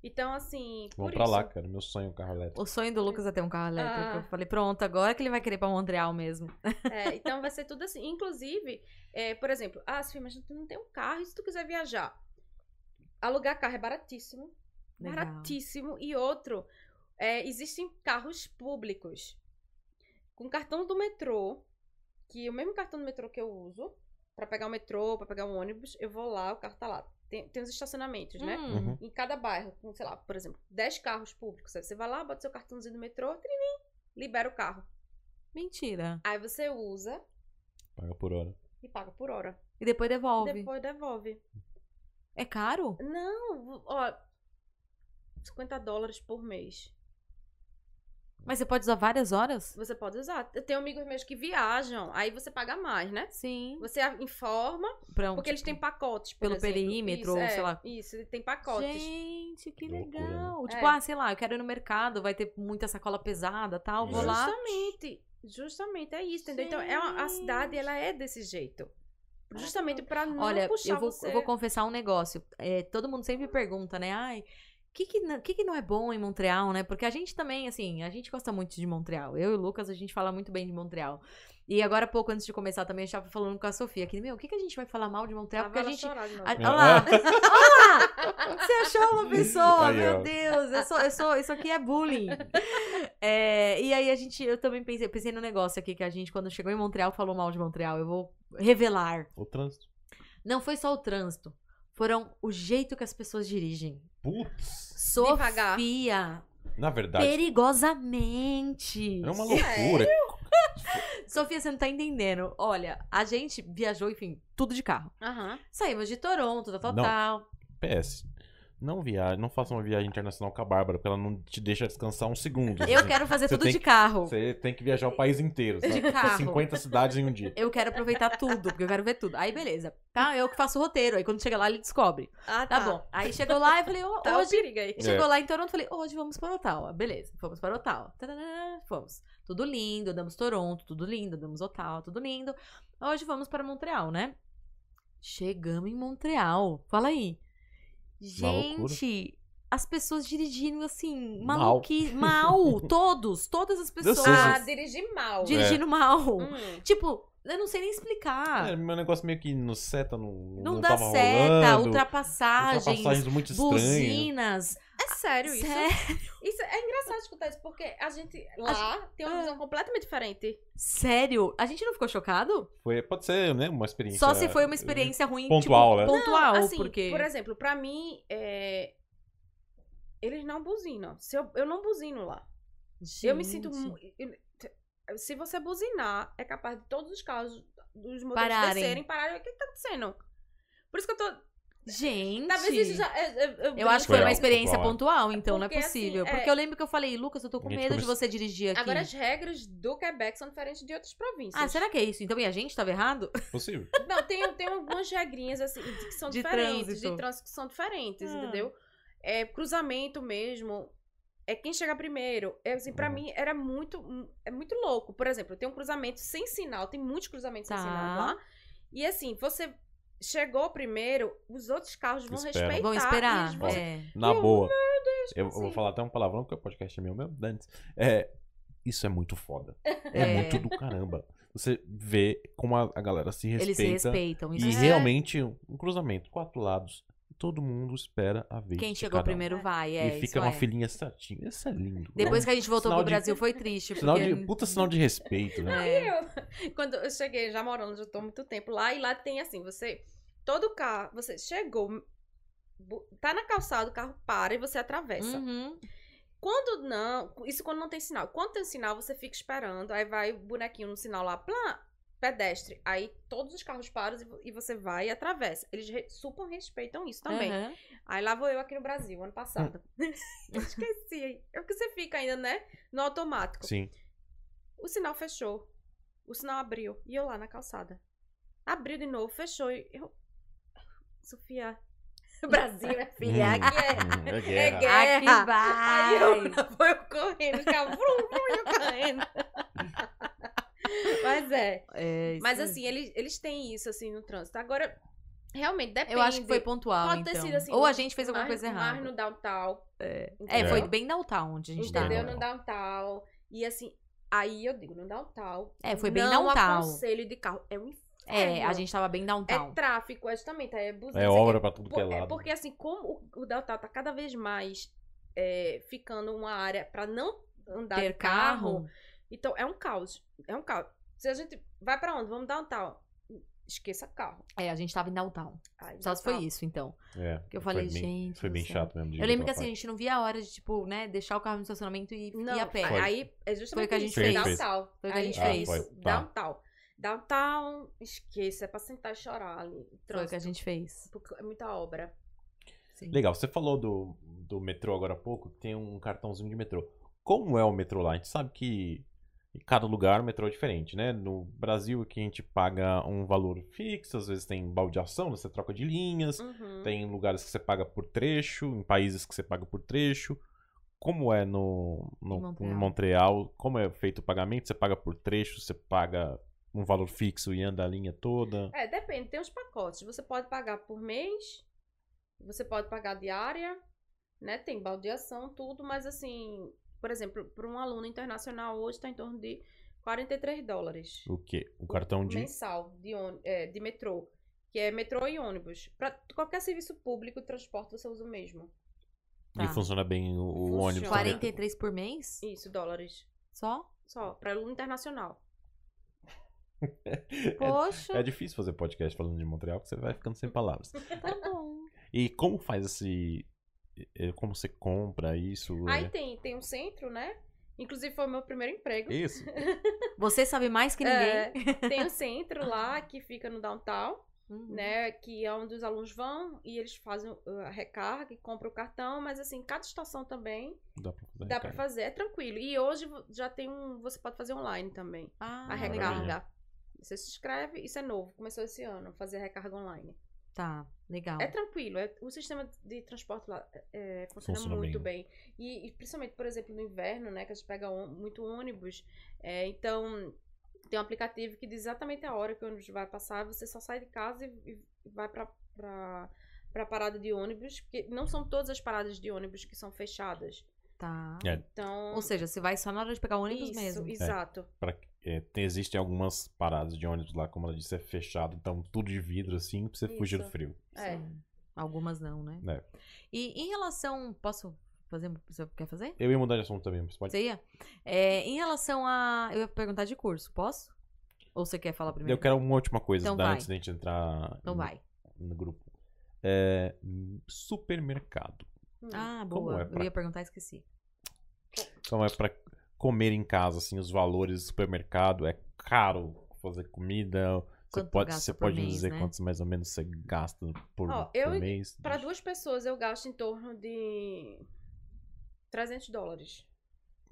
Então, assim. Vamos por pra isso, lá, cara. Meu sonho é um carro elétrico. O sonho do Lucas é ter um carro elétrico. Ah. Eu falei, pronto, agora que ele vai querer ir pra Montreal mesmo. É, então vai ser tudo assim. Inclusive, é, por exemplo, ah, Sofia, mas tu não tem um carro, e se tu quiser viajar? Alugar carro é baratíssimo. Legal. Baratíssimo. E outro, é, existem carros públicos com cartão do metrô, que o mesmo cartão do metrô que eu uso, pra pegar o metrô, pra pegar um ônibus, eu vou lá, o carro tá lá. Tem, tem os estacionamentos, né? Hum, Uhum. Em cada bairro, com, sei lá, por exemplo, 10 carros públicos. Aí você vai lá, bota seu cartãozinho do metrô, trinim, libera o carro. Mentira. Aí você usa Paga por hora. e paga por hora. E depois devolve. Depois devolve. É caro? Não, ó, 50 dólares por mês. Mas você pode usar várias horas? Você pode usar. Eu tenho amigos meus que viajam, aí você paga mais, né? Sim. Você informa, um, porque eles tipo, têm pacotes. por pelo exemplo. perímetro, Isso, ou é, sei lá. Isso, tem pacotes. Gente, que Loucura, né? legal. Tipo, É. ah, sei lá, eu quero ir no mercado, vai ter muita sacola pesada tal, vou É. lá. Justamente. Justamente, é isso, entendeu? Então, é uma- a cidade, ela é desse jeito. Justamente pra não Olha, puxar eu vou, você. eu vou confessar um negócio. É, todo mundo sempre pergunta, né? Ai, que que, não- que que não é bom em Montreal, né? Porque a gente também, assim, a gente gosta muito de Montreal. Eu e o Lucas, a gente fala muito bem de Montreal. E agora, há pouco antes de começar também, a gente tava falando com a Sofia que, meu, o que, que a gente vai falar mal de Montreal? Ah, Porque a gente. Olha lá! Olha lá! Você achou uma pessoa, Aí, meu ó. Deus! Eu sou, eu sou, isso aqui é bullying. É, e aí a gente, eu também pensei, pensei no negócio aqui que a gente, quando chegou em Montreal, falou mal de Montreal. Eu vou revelar. O trânsito. Não foi só o trânsito. Foram o jeito que as pessoas dirigem. Putz. Devagar. Sofia, Na verdade, perigosamente. é uma loucura. Sofia, você não tá entendendo. Olha, a gente viajou, enfim, tudo de carro. Aham. Saímos de Toronto, tal, tal, Não. tal. PS. Não viaje, não faça uma viagem internacional com a Bárbara, porque ela não te deixa descansar um segundo. Eu quero fazer Você tudo de que- carro. Você tem que viajar o país inteiro. De sabe? carro. 50 cidades em um dia. Eu quero aproveitar tudo, porque eu quero ver tudo. Aí, beleza. Tá, eu que faço o roteiro. Aí, quando chega lá, ele descobre. Ah, Tá bom. Aí, chegou lá e falei, "Ô, Tá o hoje aí. Chegou lá em Toronto, falei, hoje vamos para Ottawa. Beleza, fomos para Ottawa. Tadadá, fomos. Tudo lindo, damos Toronto, tudo lindo, damos Ottawa, tudo lindo. Hoje vamos para Montreal, né? Chegamos em Montreal. Fala aí. Gente, as pessoas dirigindo assim, Mal. maluqui, mal. Todos, todas as pessoas Ah, dirigir mal. dirigindo mal. Hum. Tipo, eu não sei nem explicar. É, meu negócio meio que no seta não, não, não dá tava seta, rolando. ultrapassagens, Ultrapassagens muito estranhas. buzinas. É sério isso? Sério? Isso é engraçado escutar isso, porque a gente lá tem uma É. visão completamente diferente. Sério? A gente não ficou chocado? Foi, pode ser, né? Uma experiência. Só se foi uma experiência ruim, pontual, tipo, né? pontual, assim, porque... por exemplo, pra mim, é, eles não buzinam. Se eu, eu não buzino lá. Eu me sinto. Gente. Se você buzinar, é capaz de todos os carros dos motoristas Pararem. descerem pararem. O que, que tá acontecendo? Por isso que eu tô. Gente... Talvez isso já. é, Eu, Eu acho que foi uma experiência pontual. pontual, então não é Porque, assim, possível. é- Porque eu lembro que eu falei, Lucas, eu tô com medo de você dirigir aqui. Agora, as regras do Quebec são diferentes de outras províncias. Ah, será que é isso? Então, e a gente tava errado? Possível. Não, tem, tem algumas regrinhas assim que são De diferentes, trânsito. de trânsito que são diferentes, Ah. entendeu? É, cruzamento mesmo. É quem chega primeiro. É, assim, pra Uhum. mim era muito. É muito louco. Por exemplo, tem um cruzamento sem sinal, tem muitos cruzamentos Tá. sem sinal lá. E assim, você chegou primeiro, os outros carros vão Esperam. respeitar. Vão esperar. eles vão- É. Na Eu, boa. tipo Eu, eu vou assim. falar até um palavrão, porque o podcast é meu mesmo, Dantes. É, isso é muito foda. É, É. muito do caramba. Você vê como a, a galera se respeita. Eles se respeitam. Isso E é- realmente, um cruzamento, quatro lados. Todo mundo espera a vez. Quem chegou cada primeiro vai, é. E fica isso uma é. filinha certinha. Isso é lindo. Depois que a gente voltou Sinal pro de- Brasil foi triste, Sinal porque... de, puta sinal de respeito, né? É. Eu, quando eu cheguei, já morando, já tô há muito tempo lá, e lá tem assim, você. Todo carro, você chegou, tá na calçada, o carro para e você atravessa. Uhum. Quando não, isso quando não tem sinal. Quando tem sinal, você fica esperando, aí vai o bonequinho no sinal lá, plá, pedestre. Aí todos os carros param e vo- você vai e atravessa. Eles re- super respeitam isso também. Aham. Aí lá vou eu aqui no Brasil, ano passado. Eu Esqueci. É porque você fica ainda, né? No automático. Sim. O sinal fechou. O sinal abriu. E eu lá na calçada. Abriu de novo, fechou. E eu. Sofia. Brasil, minha filha. Hum, Aqui é. hum, é É guerra. guerra. Aqui vai! Aí eu eu correndo, ficava vrum, vrum, e eu correndo. Mas é. É, Mas é. assim, eles, eles têm isso assim no trânsito. Agora, realmente, depende. Eu acho que foi pontual, Pode então. ter sido assim. Ou a gente fez alguma mais- coisa Mais errada. no downtown. É, entendeu? foi bem downtown onde a gente Entendeu? No downtown. E assim, aí eu digo, no downtown. É, foi bem não downtown. aconselho de carro. É um É, É, a gente tava bem É downtown. tráfico, é justamente, é busão. É o obra quê. pra tudo que Por- é lado. porque assim, como o, o downtown tá cada vez mais é, ficando uma área pra não andar Ter de carro, carro. então é um caos. É um caos. Se a gente vai pra onde? Vamos downtown. Esqueça carro. É, a gente tava em downtown. Ai, Só se downtown. foi isso, então. É, Que eu foi falei, bem- gente. Foi bem chato mesmo. de Eu lembro que assim, a gente não via a hora de, tipo, né, deixar o carro no estacionamento e Não, ir a pé. Foi. aí é justamente Foi o que a gente fez. downtown. Foi o que a gente é fez. isso, Ah, foi, tá. downtown. Downtown, esqueça, é pra sentar e chorar ali. Foi o que a gente fez. porque É muita obra. Sim. Legal, você falou do, do metrô agora há pouco, que tem um cartãozinho de metrô. Como é o metrô lá? A gente sabe que em cada lugar o metrô é diferente, né? No Brasil aqui a gente paga um valor fixo, às vezes tem baldeação, você troca de linhas, Uhum. tem lugares que você paga por trecho, em países que você paga por trecho. Como é no, no Em em Montreal. Montreal. Como é feito o pagamento? Você paga por trecho, você paga um valor fixo e anda a linha toda. É, depende, tem os pacotes. Você pode pagar por mês, você pode pagar diária, né? Tem baldeação, tudo, mas assim, por exemplo, para um aluno internacional hoje está em torno de 43 dólares. O quê? O cartão de. Mensal de, ôni- é, de metrô. Que é metrô e ônibus. Para qualquer serviço público, transporte, você usa o mesmo. E Tá. funciona bem o, o Funciona. ônibus também. 43 por mês? Isso, dólares. Só? Só, para aluno internacional. Poxa, É difícil fazer podcast falando de Montreal, porque você vai ficando sem palavras. tá bom. E como faz esse. Como você compra isso? Aí é- tem, tem um centro, né? Inclusive foi o meu primeiro emprego. Isso? Você sabe mais que ninguém. É, tem um centro lá que fica no downtown, Uhum. né? Que é onde os alunos vão e eles fazem uh, a recarga e compram o cartão, mas assim, cada estação também Dá pra fazer. dá pra fazer, é tranquilo. E hoje já tem um. Você pode fazer online também. Ah, a recarga. Você se inscreve, isso é novo, começou esse ano, fazer a recarga online. Tá, legal. É tranquilo, é- o sistema de transporte lá é, funciona, Funciona muito bem. bem. E, e principalmente, por exemplo, no inverno, né, que a gente pega ôn- muito ônibus, é, então tem um aplicativo que diz exatamente a hora que o ônibus vai passar, você só sai de casa e, e vai pra, pra, pra parada de ônibus, porque não são todas as paradas de ônibus que são fechadas. Tá. É. Então. Ou seja, você vai só na hora de pegar o ônibus isso, mesmo. exato. Pra- é, tem, existem algumas paradas de ônibus lá, como ela disse, é fechado, então tudo de vidro assim, pra você fugir do Isso. frio. É. Sim. Algumas não, né? É. E em relação. Posso fazer? Você quer fazer? Eu ia mudar de assunto também, você pode. Você ia? É, em relação a. Eu ia perguntar de curso, posso? Ou você quer falar primeiro? Eu quero uma última coisa Então da- antes da gente entrar Então no, vai. no grupo. É, supermercado. Hum. Ah, Como boa. é pra- Eu ia perguntar e esqueci. Como é pra comer em casa, assim, os valores do supermercado? É caro fazer comida? Você Quanto pode, você pode mês, dizer né? quantos mais ou menos você gasta por, Ó, por eu- mês? Para duas pessoas eu gasto em torno de 300 dólares.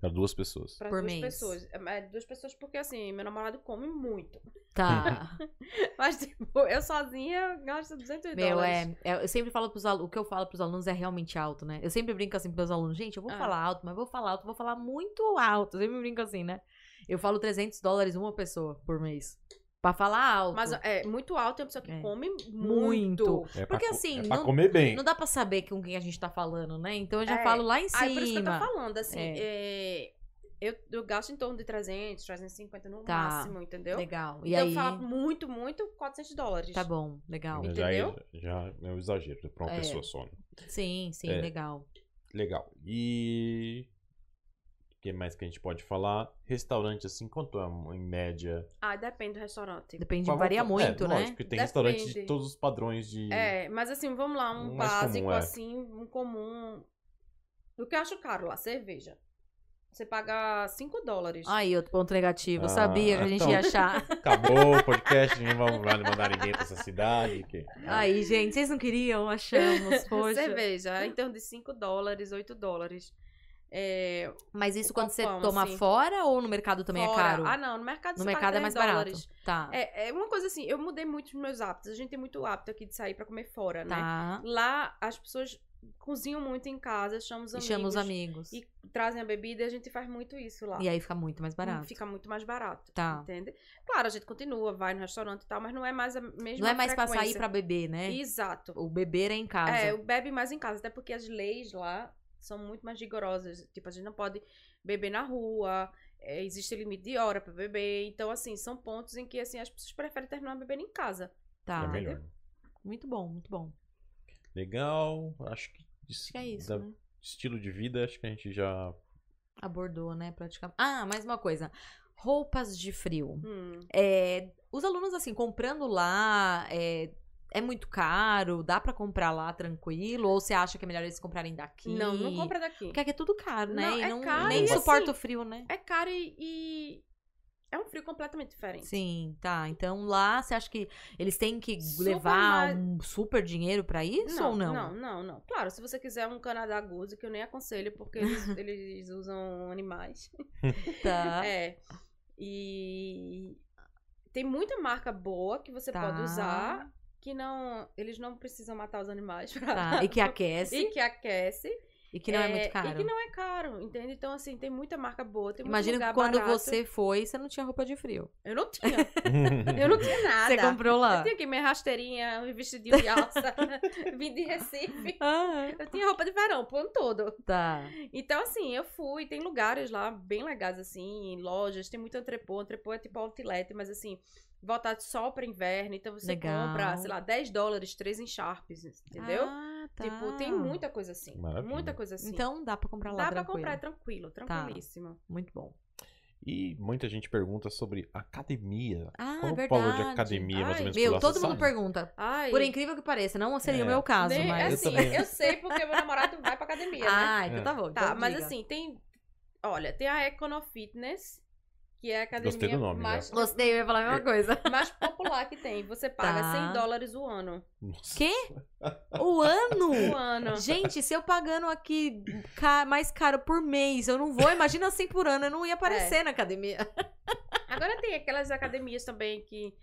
Pra duas pessoas. Para Por duas mês. pessoas. É, duas pessoas porque assim, meu namorado come muito. Tá. Mas tipo, eu sozinha gasto 200 Meu, dólares. é, é, Eu sempre falo pros alunos. O que eu falo pros alunos é realmente alto, né? Eu sempre brinco assim pros meus alunos. Gente, eu vou Ah. falar alto, mas vou falar alto, vou falar muito alto. Eu sempre brinco assim, né? Eu falo 300 dólares uma pessoa por mês. Pra falar alto. Mas é muito alto, tem uma pessoa que É. come Muito. muito. É Porque assim, é pra não- comer bem. Não dá pra saber com quem a gente tá falando, né? Então eu já É. falo lá em cima. Aí por isso que eu tô falando, assim, É. é, eu, eu gasto em torno de 300, 350 no Tá. máximo, entendeu? Legal. E então aí. eu falo muito, muito, 400 dólares. Tá bom, legal. Mas já, é, entendeu? já é um exagero pra uma É. pessoa só. né? Sim, sim, É. legal. Legal. E. O que mais que a gente pode falar? Restaurante, assim, quanto é em média? Ah, depende do restaurante. Depende, Vamos- varia é, muito, né? Lógico tem restaurante de Depende. todos os padrões de. É, mas assim, vamos lá, um Um mais básico, comum, é. assim, um comum. O que eu acho caro lá, cerveja. Você paga 5 dólares. Aí, outro ponto negativo. Eu Ah, sabia que a gente então. ia achar. Acabou o podcast, ninguém vai mandar ninguém pra essa cidade. Que... Aí, gente, vocês não queriam? Achamos, poxa. cerveja, em torno de 5 dólares, 8 dólares. É, Mas isso quando você toma assim. fora ou no mercado também fora. é caro? Ah, não, no mercado no mercado é 3 mais dólares. barato. Tá. É, é uma coisa assim, eu mudei muito os meus hábitos. A gente tem muito hábito aqui de sair pra comer fora, né? tá. Lá as pessoas cozinham muito em casa, chamam os amigos. chama os amigos. E trazem a bebida e a gente faz muito isso lá. E aí fica muito mais barato. Fica muito mais barato. Tá. Entende? Claro, a gente continua, vai no restaurante e tal, mas não é mais a mesma Não é mais pra sair frequência. pra beber, né? Exato. O beber é em casa. É, o bebe mais em casa, até porque as leis lá são muito mais rigorosas. Tipo, a gente não pode beber na rua. é, existe limite de hora pra beber. Então, assim, são pontos em que assim, as pessoas preferem terminar bebendo em casa. Tá. É melhor. Muito bom, muito bom. Legal. Acho que. Acho que é isso, da- né? Estilo de vida, acho que a gente já. Abordou, né, praticamente. Ah, mais uma coisa. Roupas de frio. Hum. É, os alunos, assim, comprando lá, é, é muito caro? Dá pra comprar lá tranquilo? Ou você acha que é melhor eles comprarem daqui? Não, não compra daqui. Porque aqui é tudo caro, né? Não, e é não, caro nem e suporta assim, o frio, né? É caro e, e é um frio completamente diferente. Sim, tá. Então lá você acha que eles têm que Super levar mais- um super dinheiro pra isso ou não? Não, não, não. Claro, se você quiser um Canadá Goose, que eu nem aconselho, porque eles, eles usam animais. Tá. É. E tem muita marca boa que você Tá. pode usar, que não. Eles não precisam matar os animais pra, Tá, E que aquece e que aquece. e que não é, muito caro. E que não é caro, entende? Então, assim, tem muita marca boa, tem Imagina muito que lugar quando barato. você foi, você não tinha roupa de frio. Eu não tinha. Eu não tinha nada. Você comprou lá. Eu tinha aqui minha rasteirinha, um vestidinho de alça. Vim de Recife. Ah, Eu tinha roupa de verão, pro ano todo. tá. Então, assim, eu fui. Tem lugares lá bem legais, assim, lojas. Tem muito entrepô. Entrepô é tipo outlet, mas assim, voltado só pra inverno. Então, você Legal. compra, sei lá, 10 dólares, 3 em Sharps, entendeu? Ah, tá. Tipo, tem muita coisa assim. Maravilha. Muita coisa assim. Então dá pra comprar lá Dá pra tranquilo. comprar tranquilo, tranquilíssimo. Muito bom. E muita gente pergunta sobre academia. Ah, Qual verdade. o valor de academia, mais Ai, ou menos, Meu, todo mundo sabe? pergunta. Ai, Por incrível que pareça, não seria É. o meu caso, nem- mas. assim, também. eu sei porque meu namorado vai pra academia, né? Ah, então É. tá bom. Tá, então mas diga. assim, tem. Olha, tem a Econo Fitness, que é a academia Gostei do nome, mais, Gostei, eu ia falar a mesma coisa. mais popular que tem. Você paga Tá. 100 dólares o ano. Nossa. Quê? O ano? O ano. Gente, se eu pagando aqui mais caro por mês, eu não vou. Imagina assim por ano, eu não ia aparecer É. na academia. Agora tem aquelas academias também que.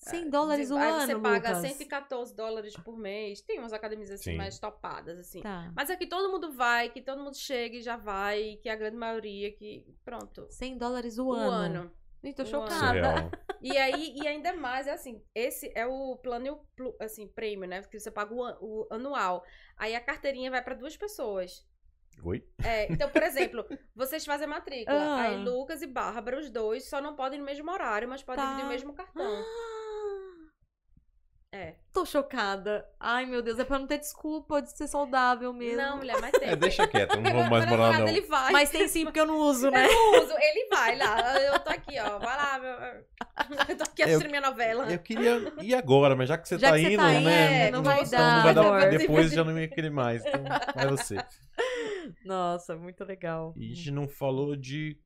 100 dólares o aí ano, você paga Lucas. 114 dólares por mês. Tem umas academias assim Sim. mais topadas, assim. Tá. Mas aqui todo mundo vai, que todo mundo chega e já vai, que a grande maioria que. Pronto. 100 dólares o, O ano. ano. Ih, tô O ano. chocada. Surreal. E aí, e ainda mais, é assim, esse é o plano, plu- assim, prêmio, né? Porque você paga o, o anual. Aí a carteirinha vai pra duas pessoas. Oi? É, então, por exemplo, vocês fazem a matrícula. Ah. Aí Lucas e Bárbara, os dois, só não podem no mesmo horário, mas podem Tá. dividir o mesmo cartão. É. Tô chocada. Ai, meu Deus, é pra não ter desculpa de ser saudável mesmo. Não, mulher, mas tem. É, deixa quieto, eu não vou mais morar não. Ele vai. Mas tem sim, porque eu não uso, né? Eu não uso, ele vai lá. Eu tô aqui, ó. Vai lá, meu. Eu tô aqui assistindo minha novela. Eu queria ir agora, mas já que você Já tá que você indo, tá né? indo, não vai então dar, não vai dar. amor. Depois já não ia querer mais. Então, vai você. Nossa, muito legal. E a gente não falou de.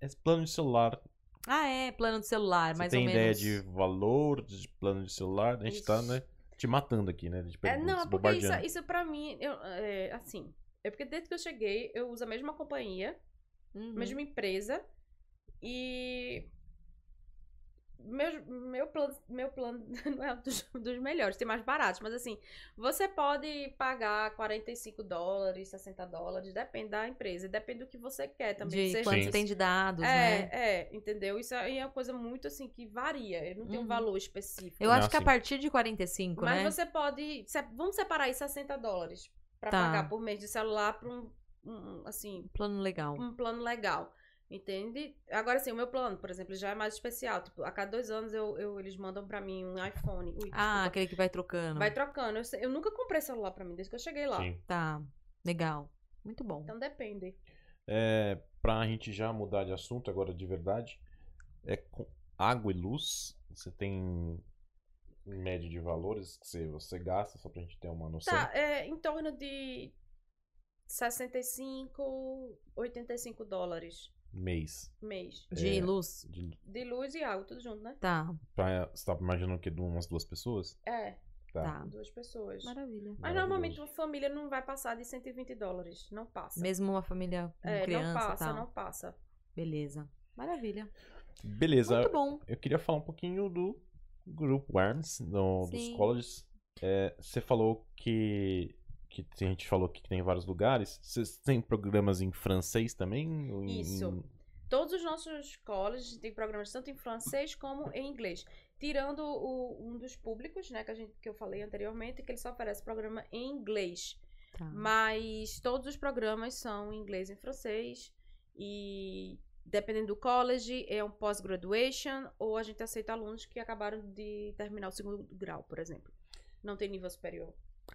Esse plano de celular. Ah, é, plano de celular, Você mais tem ou ideia menos. de valor de plano de celular? A gente tá, Ixi. né? Te matando aqui, né? De É, não, porque isso, isso pra mim, eu, é, assim. É porque desde que eu cheguei, eu uso a mesma companhia. Uhum. mesma empresa e meu, meu plano, meu plano não é um dos, dos melhores, tem mais baratos, mas assim, você pode pagar 45 dólares, 60 dólares, depende da empresa, depende do que você quer também. De seja- quanto Sim. tem de dados, é, né? é, entendeu? Isso aí é uma coisa muito assim que varia, ele não tem um Uhum. valor específico. Eu Não, acho que a sim. partir de 45, mas né? você pode, se- vamos separar aí 60 dólares pra Tá. pagar por mês de celular para um, um, assim, Plano legal. um plano legal. Entende? Agora sim, o meu plano, por exemplo, já é mais especial. Tipo, a cada dois anos eu, eu- eles mandam pra mim um iPhone. Ui, Ah, aquele que vai trocando. vai trocando. Eu, eu nunca comprei celular pra mim desde que eu cheguei lá. Sim. Tá, legal. Muito bom. Então depende. É, pra gente já mudar de assunto agora de verdade, é com água e luz. Você tem em média de valores que você, você gasta, só pra gente ter uma noção. Tá, é em torno de 65, 85 dólares Mês. mês. De É. luz? De, De luz e água, tudo junto, né? Tá, pra, você tá imaginando que de umas duas pessoas? É, Tá. tá. duas pessoas. Maravilha. Mas normalmente uma família não vai passar de 120 dólares. Não passa. Mesmo uma família com é, criança não passa, tal. não passa. Beleza. Maravilha. Beleza. Muito bom. Eu queria falar um pouquinho do grupo Worms, no, dos colleges. É, você falou que, que a gente falou que tem vários lugares. Vocês têm programas em francês também? Em- Isso. em- Todos os nossos colleges têm programas tanto em francês como em inglês. Tirando o- um dos públicos, né, que, a gente, que eu falei anteriormente, que ele só oferece programa em inglês. Tá. Mas todos os programas são em inglês e em francês. E dependendo do college, é um post-graduation, ou a gente aceita alunos que acabaram de terminar o segundo grau, por exemplo. Não tem nível superior.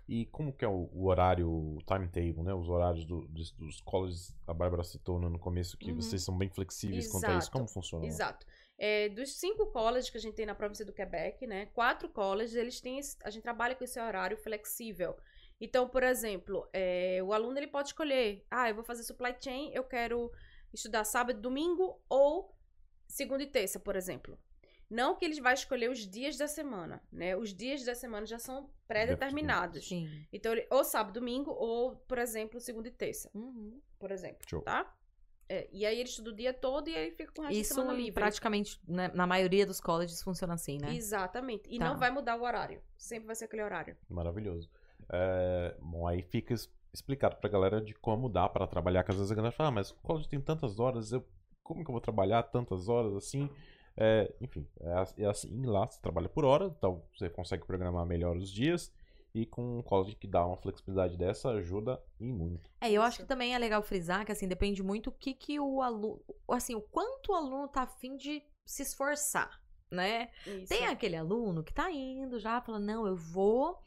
E como que é o, o horário, o timetable, né? Os horários do- dos, dos colleges, a Bárbara citou no começo que Uhum. vocês são bem flexíveis quanto a isso. Exato. Como funciona? Exato. É, dos cinco colleges que a gente tem na província do Quebec, né? Quatro colleges, eles têm. esse- a gente trabalha com esse horário flexível. Então, por exemplo, é, o aluno ele pode escolher. Ah, eu vou fazer supply chain, eu quero estudar sábado, domingo ou segunda e terça, por exemplo. Não que eles vai escolher os dias da semana, né? Os dias da semana já são pré-determinados. Sim. Então, ele, ou sábado, domingo, ou, por exemplo, segunda e terça, Uhum. por exemplo, Show. tá? É, e aí ele estuda o dia todo e aí fica com o resto Isso livre. praticamente, né, na maioria dos colleges funciona assim, né? Exatamente. E Tá. não vai mudar o horário. Sempre vai ser aquele horário. Maravilhoso. É, bom, aí fica explicado pra galera de como dá pra trabalhar, que às vezes a galera fala, ah, mas o college tem tantas horas, eu, como que eu vou trabalhar tantas horas assim? É, enfim, é, é assim lá, você trabalha por hora, então você consegue programar melhor os dias, e com um college que dá uma flexibilidade dessa, ajuda e muito. É, eu acho que também é legal frisar que, assim, depende muito o que que o aluno... Assim, o quanto o aluno tá afim de se esforçar, né? Isso. Tem aquele aluno que tá indo já, falando, não, eu vou,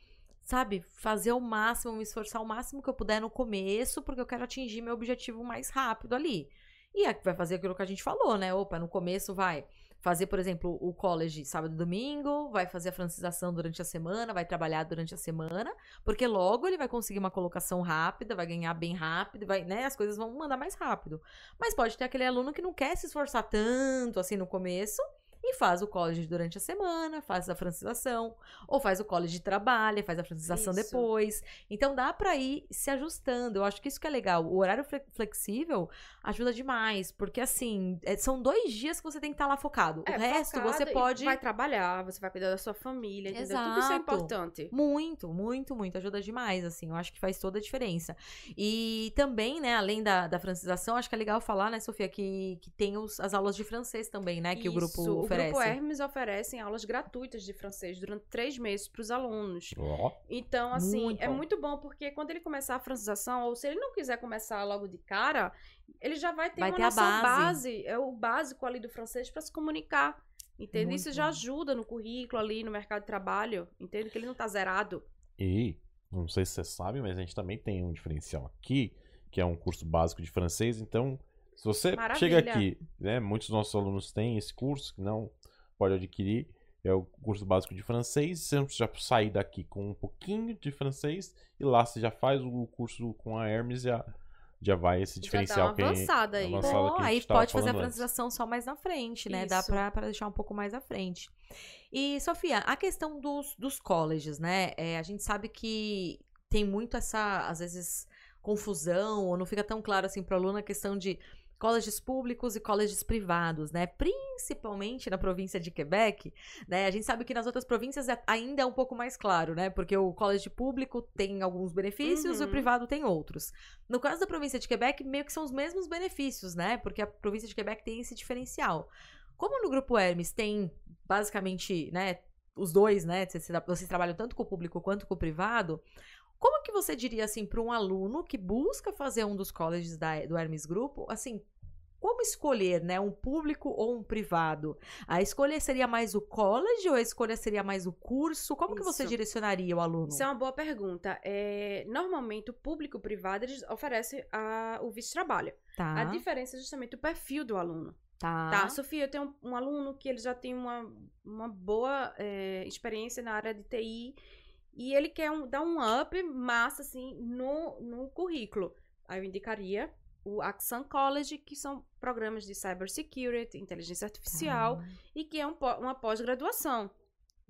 sabe, fazer o máximo, me esforçar o máximo que eu puder no começo, porque eu quero atingir meu objetivo mais rápido ali. E é que vai fazer aquilo que a gente falou, né? Opa, no começo vai fazer, por exemplo, o college sábado e domingo, vai fazer a francização durante a semana, vai trabalhar durante a semana, porque logo ele vai conseguir uma colocação rápida, vai ganhar bem rápido, vai, né? As coisas vão mandar mais rápido. Mas pode ter aquele aluno que não quer se esforçar tanto assim no começo e faz o college durante a semana, faz a francização, ou faz o college trabalha, faz a francização Isso. depois. Então dá pra ir se ajustando. Eu acho que isso que é legal. O horário fle- flexível ajuda demais, porque assim, é- são dois dias que você tem que estar lá focado. É, o resto você pode Vai trabalhar, você vai cuidar da sua família, entendeu? Tudo isso é Exato. importante. Muito, muito, muito. Ajuda demais, assim. Eu acho que faz toda a diferença. E também, né, além da, da francização, acho que é legal falar, né, Sofia, que, que tem os- as aulas de francês também, né, que o grupo Isso, oferece. O grupo Hermes oferece aulas gratuitas de francês durante três meses para os alunos. Ó, Então, assim, Muito é muito bom porque quando ele começar a francização, ou se ele não quiser começar logo de cara, ele já vai ter Vai uma ter noção base. base. é o básico ali do francês para se comunicar. Entende? Muito Isso já ajuda no currículo ali, no mercado de trabalho. Entende? Que ele não tá zerado. E, não sei se você sabe, mas a gente também tem um diferencial aqui, que é um curso básico de francês. Então, se você Maravilha. chega aqui, né, muitos dos nossos alunos têm esse curso, que não pode adquirir, é o curso básico de francês. Você não precisa sair daqui com um pouquinho de francês, e lá você já faz o curso com a Hermes e já, já vai esse diferencial já que dá uma avançada aí. avançada Bom, que a aí pode fazer a antes. francização só mais na frente, né? Dá Isso. pra, pra deixar um pouco mais à frente. E, Sofia, a questão dos, dos colleges, né? É, a gente sabe que tem muito essa, às vezes, confusão, ou não fica tão claro assim pro aluno a questão de colleges públicos e colleges privados, né? Principalmente na província de Quebec, né? A gente sabe que nas outras províncias é- ainda é um pouco mais claro, né? Porque o college público tem alguns benefícios e o Uhum. privado tem outros. No caso da província de Quebec, meio que são os mesmos benefícios, né? Porque a província de Quebec tem esse diferencial. Como no grupo Hermes tem basicamente, né, os dois, né? Vocês, vocês trabalham tanto com o público quanto com o privado. Como que você diria assim para um aluno que busca fazer um dos colleges da- do Hermes Grupo, assim, como escolher, né, um público ou um privado? A escolha seria mais o college ou a escolha seria mais o curso? Como que você Isso. direcionaria o aluno? Isso é uma boa pergunta. É, normalmente, o público privado eles oferece a- o vice-trabalho. Tá, A diferença é justamente o perfil do aluno. tá. Tá, Sofia, eu tenho um, um aluno que ele já tem uma, uma boa é, experiência na área de TI e ele quer um- dar um up massa, assim, no, no currículo. Aí eu indicaria o Axan College, que são programas de cybersecurity, inteligência artificial, Tá. e que é um uma pós-graduação.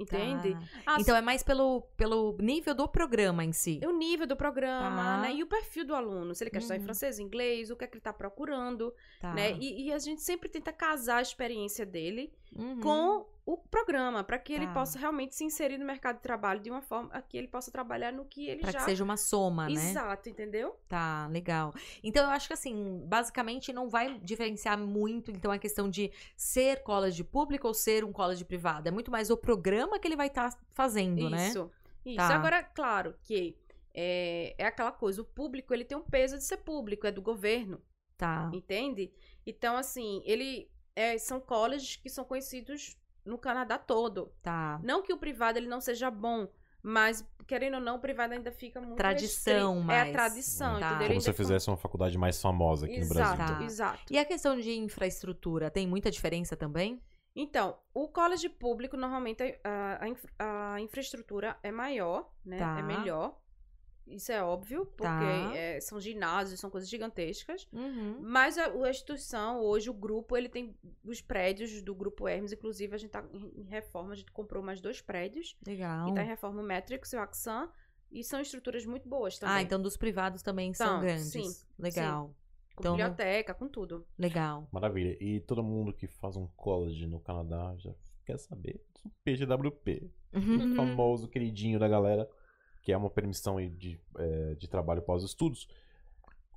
Entende? Tá. Ah, Então é mais pelo, pelo nível do programa em si. É o nível do programa, Tá. né? E o perfil do aluno. Se ele quer estudar em Uhum. francês, inglês, o que é que ele tá procurando, Tá. né? E, e a gente sempre tenta casar a experiência dele Uhum. com o programa, para que ele Tá. possa realmente se inserir no mercado de trabalho de uma forma que ele possa trabalhar no que ele Pra já... que seja uma soma, né? Exato, entendeu? Tá, legal. Então eu acho que assim, basicamente não vai diferenciar muito então a questão de ser college público ou ser um college privado. É muito mais o programa que ele vai estar fazendo, né? Isso. Isso. Tá. Agora, claro que é, é aquela coisa, o público ele tem um peso de ser público, é do governo. Tá. Entende? Então, assim, ele é, são colleges que são conhecidos no Canadá todo. Tá. Não que o privado ele não seja bom, mas querendo ou não, o privado ainda fica muito Tradição restrito. É a tradição, Tá. entendeu? Como se fizesse uma faculdade mais famosa aqui no Exato, Brasil. Tá. exato. E a questão de infraestrutura, tem muita diferença também? Então, o college público, normalmente, a, a a infraestrutura é maior, né? Tá. É melhor. Isso é óbvio, porque Tá. é, são ginásios, são coisas gigantescas. Uhum. Mas a, a instituição, hoje, o grupo, ele tem os prédios do Grupo Hermes. Inclusive, a gente tá em reforma, a gente comprou mais dois prédios. Legal. E tá em reforma o Matrix e o Axan. E são estruturas muito boas também. Ah, então dos privados também são São, grandes. sim, Legal. Com então- biblioteca, com tudo. Legal. Maravilha. E todo mundo que faz um college no Canadá já quer saber do PGWP. Uhum. O famoso queridinho da galera, que é uma permissão de, eh, de trabalho pós-estudos.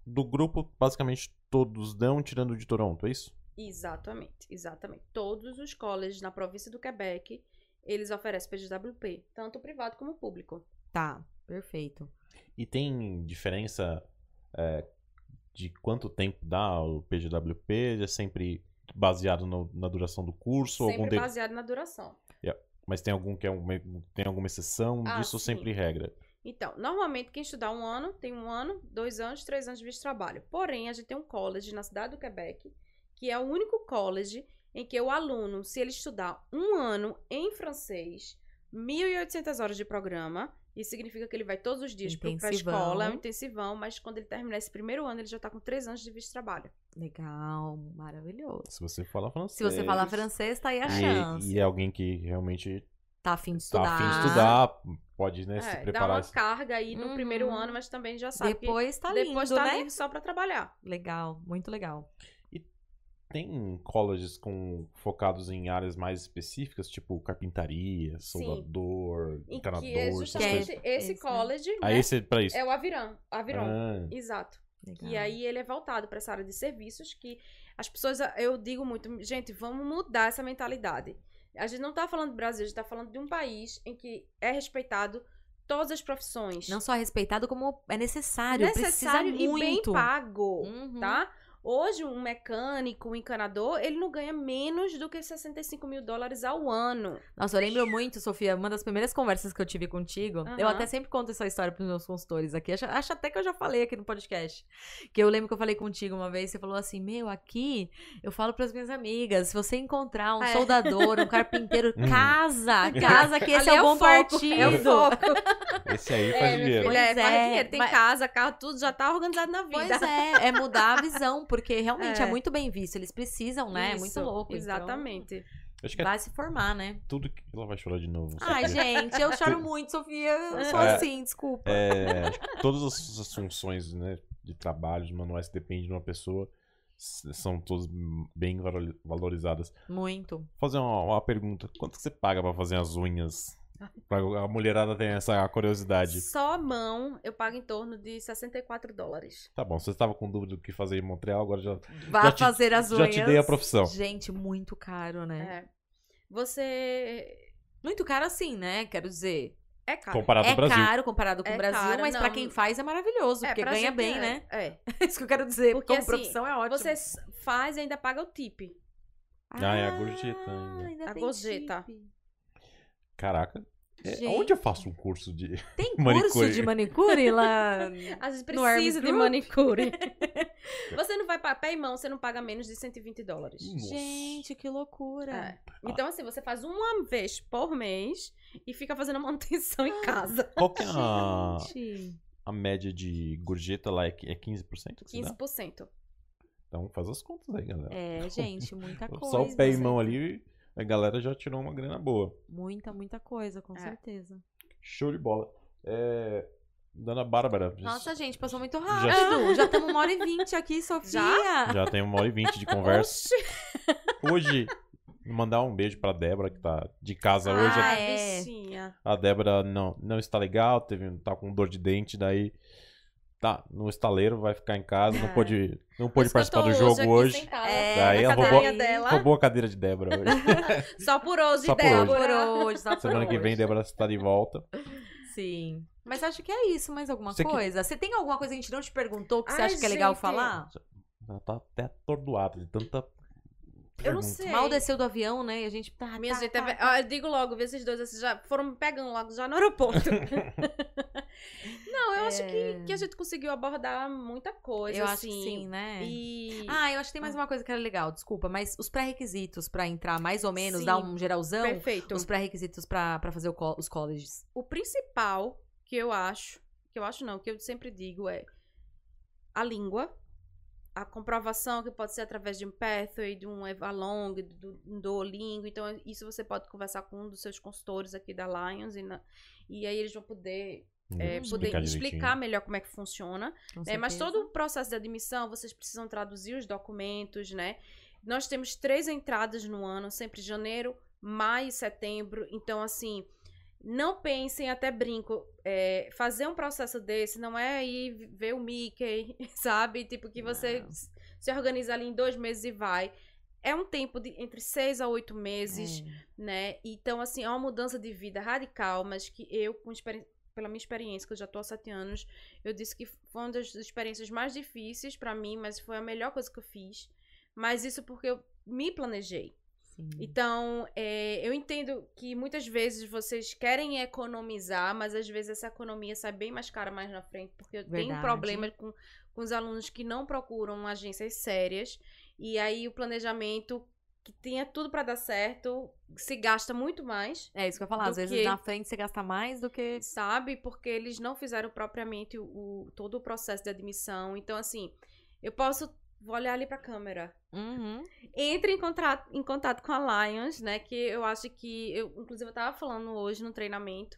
Do grupo, basicamente todos dão, tirando o de Toronto, é isso? Exatamente, exatamente. Todos os colleges na província do Quebec, eles oferecem PGWP, tanto privado como público. Tá, perfeito. E tem diferença eh, de quanto tempo dá o PGWP? É sempre baseado no- na duração do curso? ou algum Sempre de- baseado na duração. Mas tem algum que é um, tem alguma exceção Ah, disso sim. sempre regra? Então, normalmente quem estudar um ano, tem um ano, dois anos, três anos de visto de trabalho. Porém, a gente tem um college na cidade do Quebec, que é o único college em que o aluno, se ele estudar um ano em francês, 1.800 horas de programa, isso significa que ele vai todos os dias para a escola, é um intensivão, mas quando ele terminar esse primeiro ano, ele já está com três anos de visto de trabalho. Legal, maravilhoso. Se você fala francês. Se você falar francês, tá aí a e, chance. e é alguém que realmente Tá afim de tá estudar. afim de estudar, pode né, se É, dá preparar. uma carga aí no Uhum. primeiro ano, mas também já sabe Depois tá que lindo, depois tá né? livre só para trabalhar. Legal, muito legal. Tem colleges com, focados em áreas mais específicas, tipo carpintaria, Sim. soldador, Em encanador, que é justamente coisas. esse, Esse, né? college, Aí né, esse é pra isso. é o Aviran, Aviron. Ah, Exato. legal. E aí ele é voltado para essa área de serviços que as pessoas, eu digo muito, gente, vamos mudar essa mentalidade. A gente não tá falando do Brasil, a gente tá falando de um país em que é respeitado todas as profissões. Não só respeitado, como é necessário. necessário precisa e muito. bem pago, Uhum. tá? Hoje, um mecânico, um encanador, ele não ganha menos do que 65 mil dólares ao ano. Nossa, eu lembro muito, Sofia, uma das primeiras conversas que eu tive contigo. Eu Aham. até sempre conto essa história pros meus consultores aqui. Acho, acho até que eu já falei aqui no podcast. Que eu lembro que eu falei contigo uma vez, você falou assim: Meu, aqui eu falo pras minhas amigas: se você encontrar um É. soldador, um carpinteiro, Hum. casa, casa, que esse Ali é o bom foco, partido. É o foco. esse aí É, faz meu dinheiro. filho, é, Pois faz é, dinheiro. Tem mas- casa, carro, tudo já tá organizado na vida. Pois é, é mudar a visão, porque realmente é, É. muito bem visto. Eles precisam, né? é muito Isso, louco. então Exatamente. Acho que é vai se formar, né? tudo que. Ela vai chorar de novo. Ai, gente, eu choro muito, Sofia. Eu sou É. assim, desculpa. É, acho que todas as, as funções né, de trabalho, de manuais que dependem de uma pessoa, são todas bem valori- valorizadas. Muito. Vou fazer uma, uma pergunta: quanto que você paga pra fazer as unhas? Pra a mulherada ter essa curiosidade. Só a mão eu pago em torno de 64 dólares. Tá bom, você estava com dúvida do que fazer em Montreal, agora já, Vá Já te- fazer as já unhas. te dei a profissão. Gente, muito caro, né? É. Você. Muito caro assim, né? Quero dizer. É caro. comparado é ao Brasil. caro comparado com É o Brasil, caro, mas pra não. quem faz é maravilhoso, É, porque ganha bem, é, né? É. É isso que eu quero dizer. Porque, Como assim, profissão é ótimo. Você faz e ainda paga o tip. Ah, é a gorjeta ainda. A tem gorjeta. chip. Caraca. É, Gente. onde eu faço um curso de. Tem Manicure. curso de manicure lá? Às vezes precisa de manicure. você não vai para pé e mão, você não paga menos de 120 dólares. Nossa. Gente, que loucura. É. Então, assim, você faz uma vez por mês e fica fazendo a manutenção em casa. Qual que é a, Gente. a média de gorjeta lá? É qui- é 15% que se dá? 15%. Então faz as contas aí, galera. É, gente, muita coisa. Só o pé e né? mão ali, a galera já tirou uma grana boa. Muita, muita coisa, com É. certeza. Show de bola. É, Dona Bárbara, já- Nossa, gente, passou muito rápido. Já estamos uma hora e vinte aqui, Sofia. já tem uma hora e vinte de conversa. Oxi, Hoje, mandar um beijo pra Débora, que tá de casa hoje. Ah, a é. bichinha. A Débora não, não está legal, teve, tá com dor de dente, daí tá no estaleiro, vai ficar em casa, não É. pôde, não pôde que eu participar do jogo hoje. É, Daí ela roubou- dela. Roubou a cadeira de Débora hoje. Só por hoje, Só por hoje. Débora. Por hoje, só por Semana que vem, hoje. Débora está de volta. Sim. Mas acho que é isso. Mais alguma Você que- coisa? Você tem alguma coisa que a gente não te perguntou que você Ai, acha que é legal gente. falar? Ela tá até atordoada de tanta. Eu não sei. Mal desceu do avião, né? E a gente tá. Minha tá, gente, tá, é- tá. ah, eu digo logo, vê esses dois, esses já foram me pegando logo já no aeroporto. não, eu acho que, que a gente conseguiu abordar muita coisa, É. Eu acho assim. que sim, né? E Ah, eu acho que tem mais uma coisa que era legal, desculpa, mas os pré-requisitos pra entrar, mais ou menos, Sim. dar um geralzão, perfeito. os pré-requisitos pra, pra fazer o co- os colleges. O principal que eu acho, que eu acho não, que eu sempre digo é a língua, a comprovação que pode ser através de um Pathway, de um Evalong, do, do Duolingo. Então, isso você pode conversar com um dos seus consultores aqui da Lions e, na- e aí eles vão poder, é, poder explicar explicar melhor como é que funciona. com É, mas todo o processo de admissão, vocês precisam traduzir os documentos, né? Nós temos três entradas no ano, sempre janeiro, maio e setembro. Então, assim, não pensem, até brinco, é, fazer um processo desse não é ir ver o Mickey, sabe? Tipo, que você Não. se organiza ali em dois meses e vai. É um tempo de entre seis a oito meses É. né? Então, assim, é uma mudança de vida radical, mas que eu, com pela minha experiência, que eu já tô há sete anos, eu disse que foi uma das experiências mais difíceis pra mim, mas foi a melhor coisa que eu fiz. Mas isso porque eu me planejei. Sim. Então, é, eu entendo que muitas vezes vocês querem economizar, mas às vezes essa economia sai bem mais cara mais na frente, porque eu tenho Verdade. problemas com, com os alunos que não procuram agências sérias, e aí o planejamento que tinha tudo pra dar certo se gasta muito mais, É isso que eu ia falar, às vezes que- na frente você gasta mais do que. sabe? Porque eles não fizeram propriamente o, o- todo o processo de admissão. Então, assim, eu posso vou olhar ali pra câmera. Uhum. Entre em contato, em contato com a Lions, né? Que eu acho que. Eu, inclusive, eu tava falando hoje no treinamento.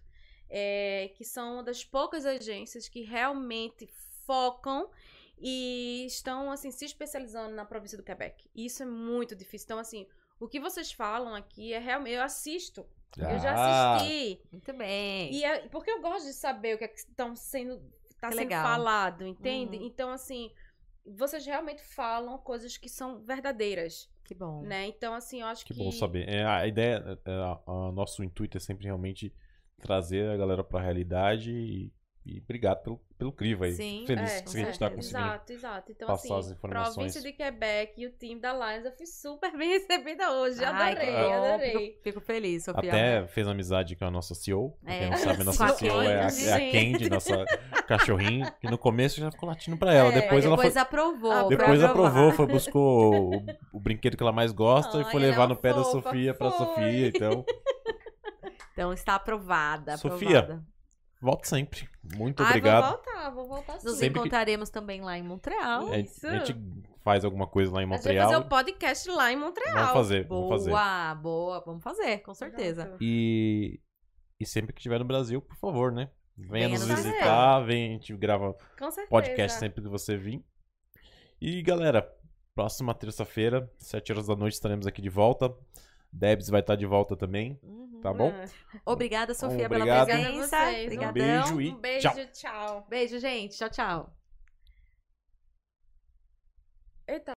é, que são uma das poucas agências que realmente focam e estão, assim, se especializando na província do Quebec. E Isso é muito difícil. Então, assim, o que vocês falam aqui é realmente. Eu assisto. Eu já Ah, assisti. Muito bem. E é, porque eu gosto de saber o que é que estão sendo tá Que sendo legal. falado, entende? Uhum. Então assim, vocês realmente falam coisas que são verdadeiras, Que bom. né? Então assim, eu acho que, Que bom saber. É, a ideia, é, a- a- nosso intuito é sempre realmente trazer a galera pra realidade e, e obrigado pelo, pelo crivo aí. Sim, Feliz É, que a gente é, tá conseguindo. Exato, exato. Então, passar assim, as informações. província de Quebec e o time da Lions, eu fui super bem recebida hoje. Ai, Adorei, adorei. Fico, fico feliz, Sofia. Até fez amizade com a nossa CEO. Pra É. quem não sabe, a nossa CEO é a, é a Candy, nossa cachorrinho. Que no começo já ficou latindo pra ela. É, depois, ela foi. depois aprovou. Foi Depois aprovou, foi buscou o, o brinquedo que ela mais gosta e Ai, foi ela é levar no pé da fofa, Sofia pra foi. Sofia. Então, Então está aprovada. Sofia, aprovada. Volte sempre. Muito Ai, obrigado. vou voltar, vou voltar sim. Nos Sempre que- encontraremos também lá em Montreal. A, Isso. a gente faz alguma coisa lá em Montreal. vai fazer o podcast lá em Montreal. Vamos fazer, Boa, vamos fazer. boa. Vamos fazer, com certeza. E, e sempre que estiver no Brasil, por favor, né? Venha, Venha nos visitar, vem, a gente grava podcast sempre que você vir. E galera, próxima terça-feira, 7 horas da noite, estaremos aqui de volta. Debs vai estar de volta também, Uhum. tá bom? É. Obrigada, Sofia, Obrigado. pela Obrigada a presença. vocês. Um beijo e Um beijo, tchau. tchau. Beijo, gente. Tchau, tchau. Eita.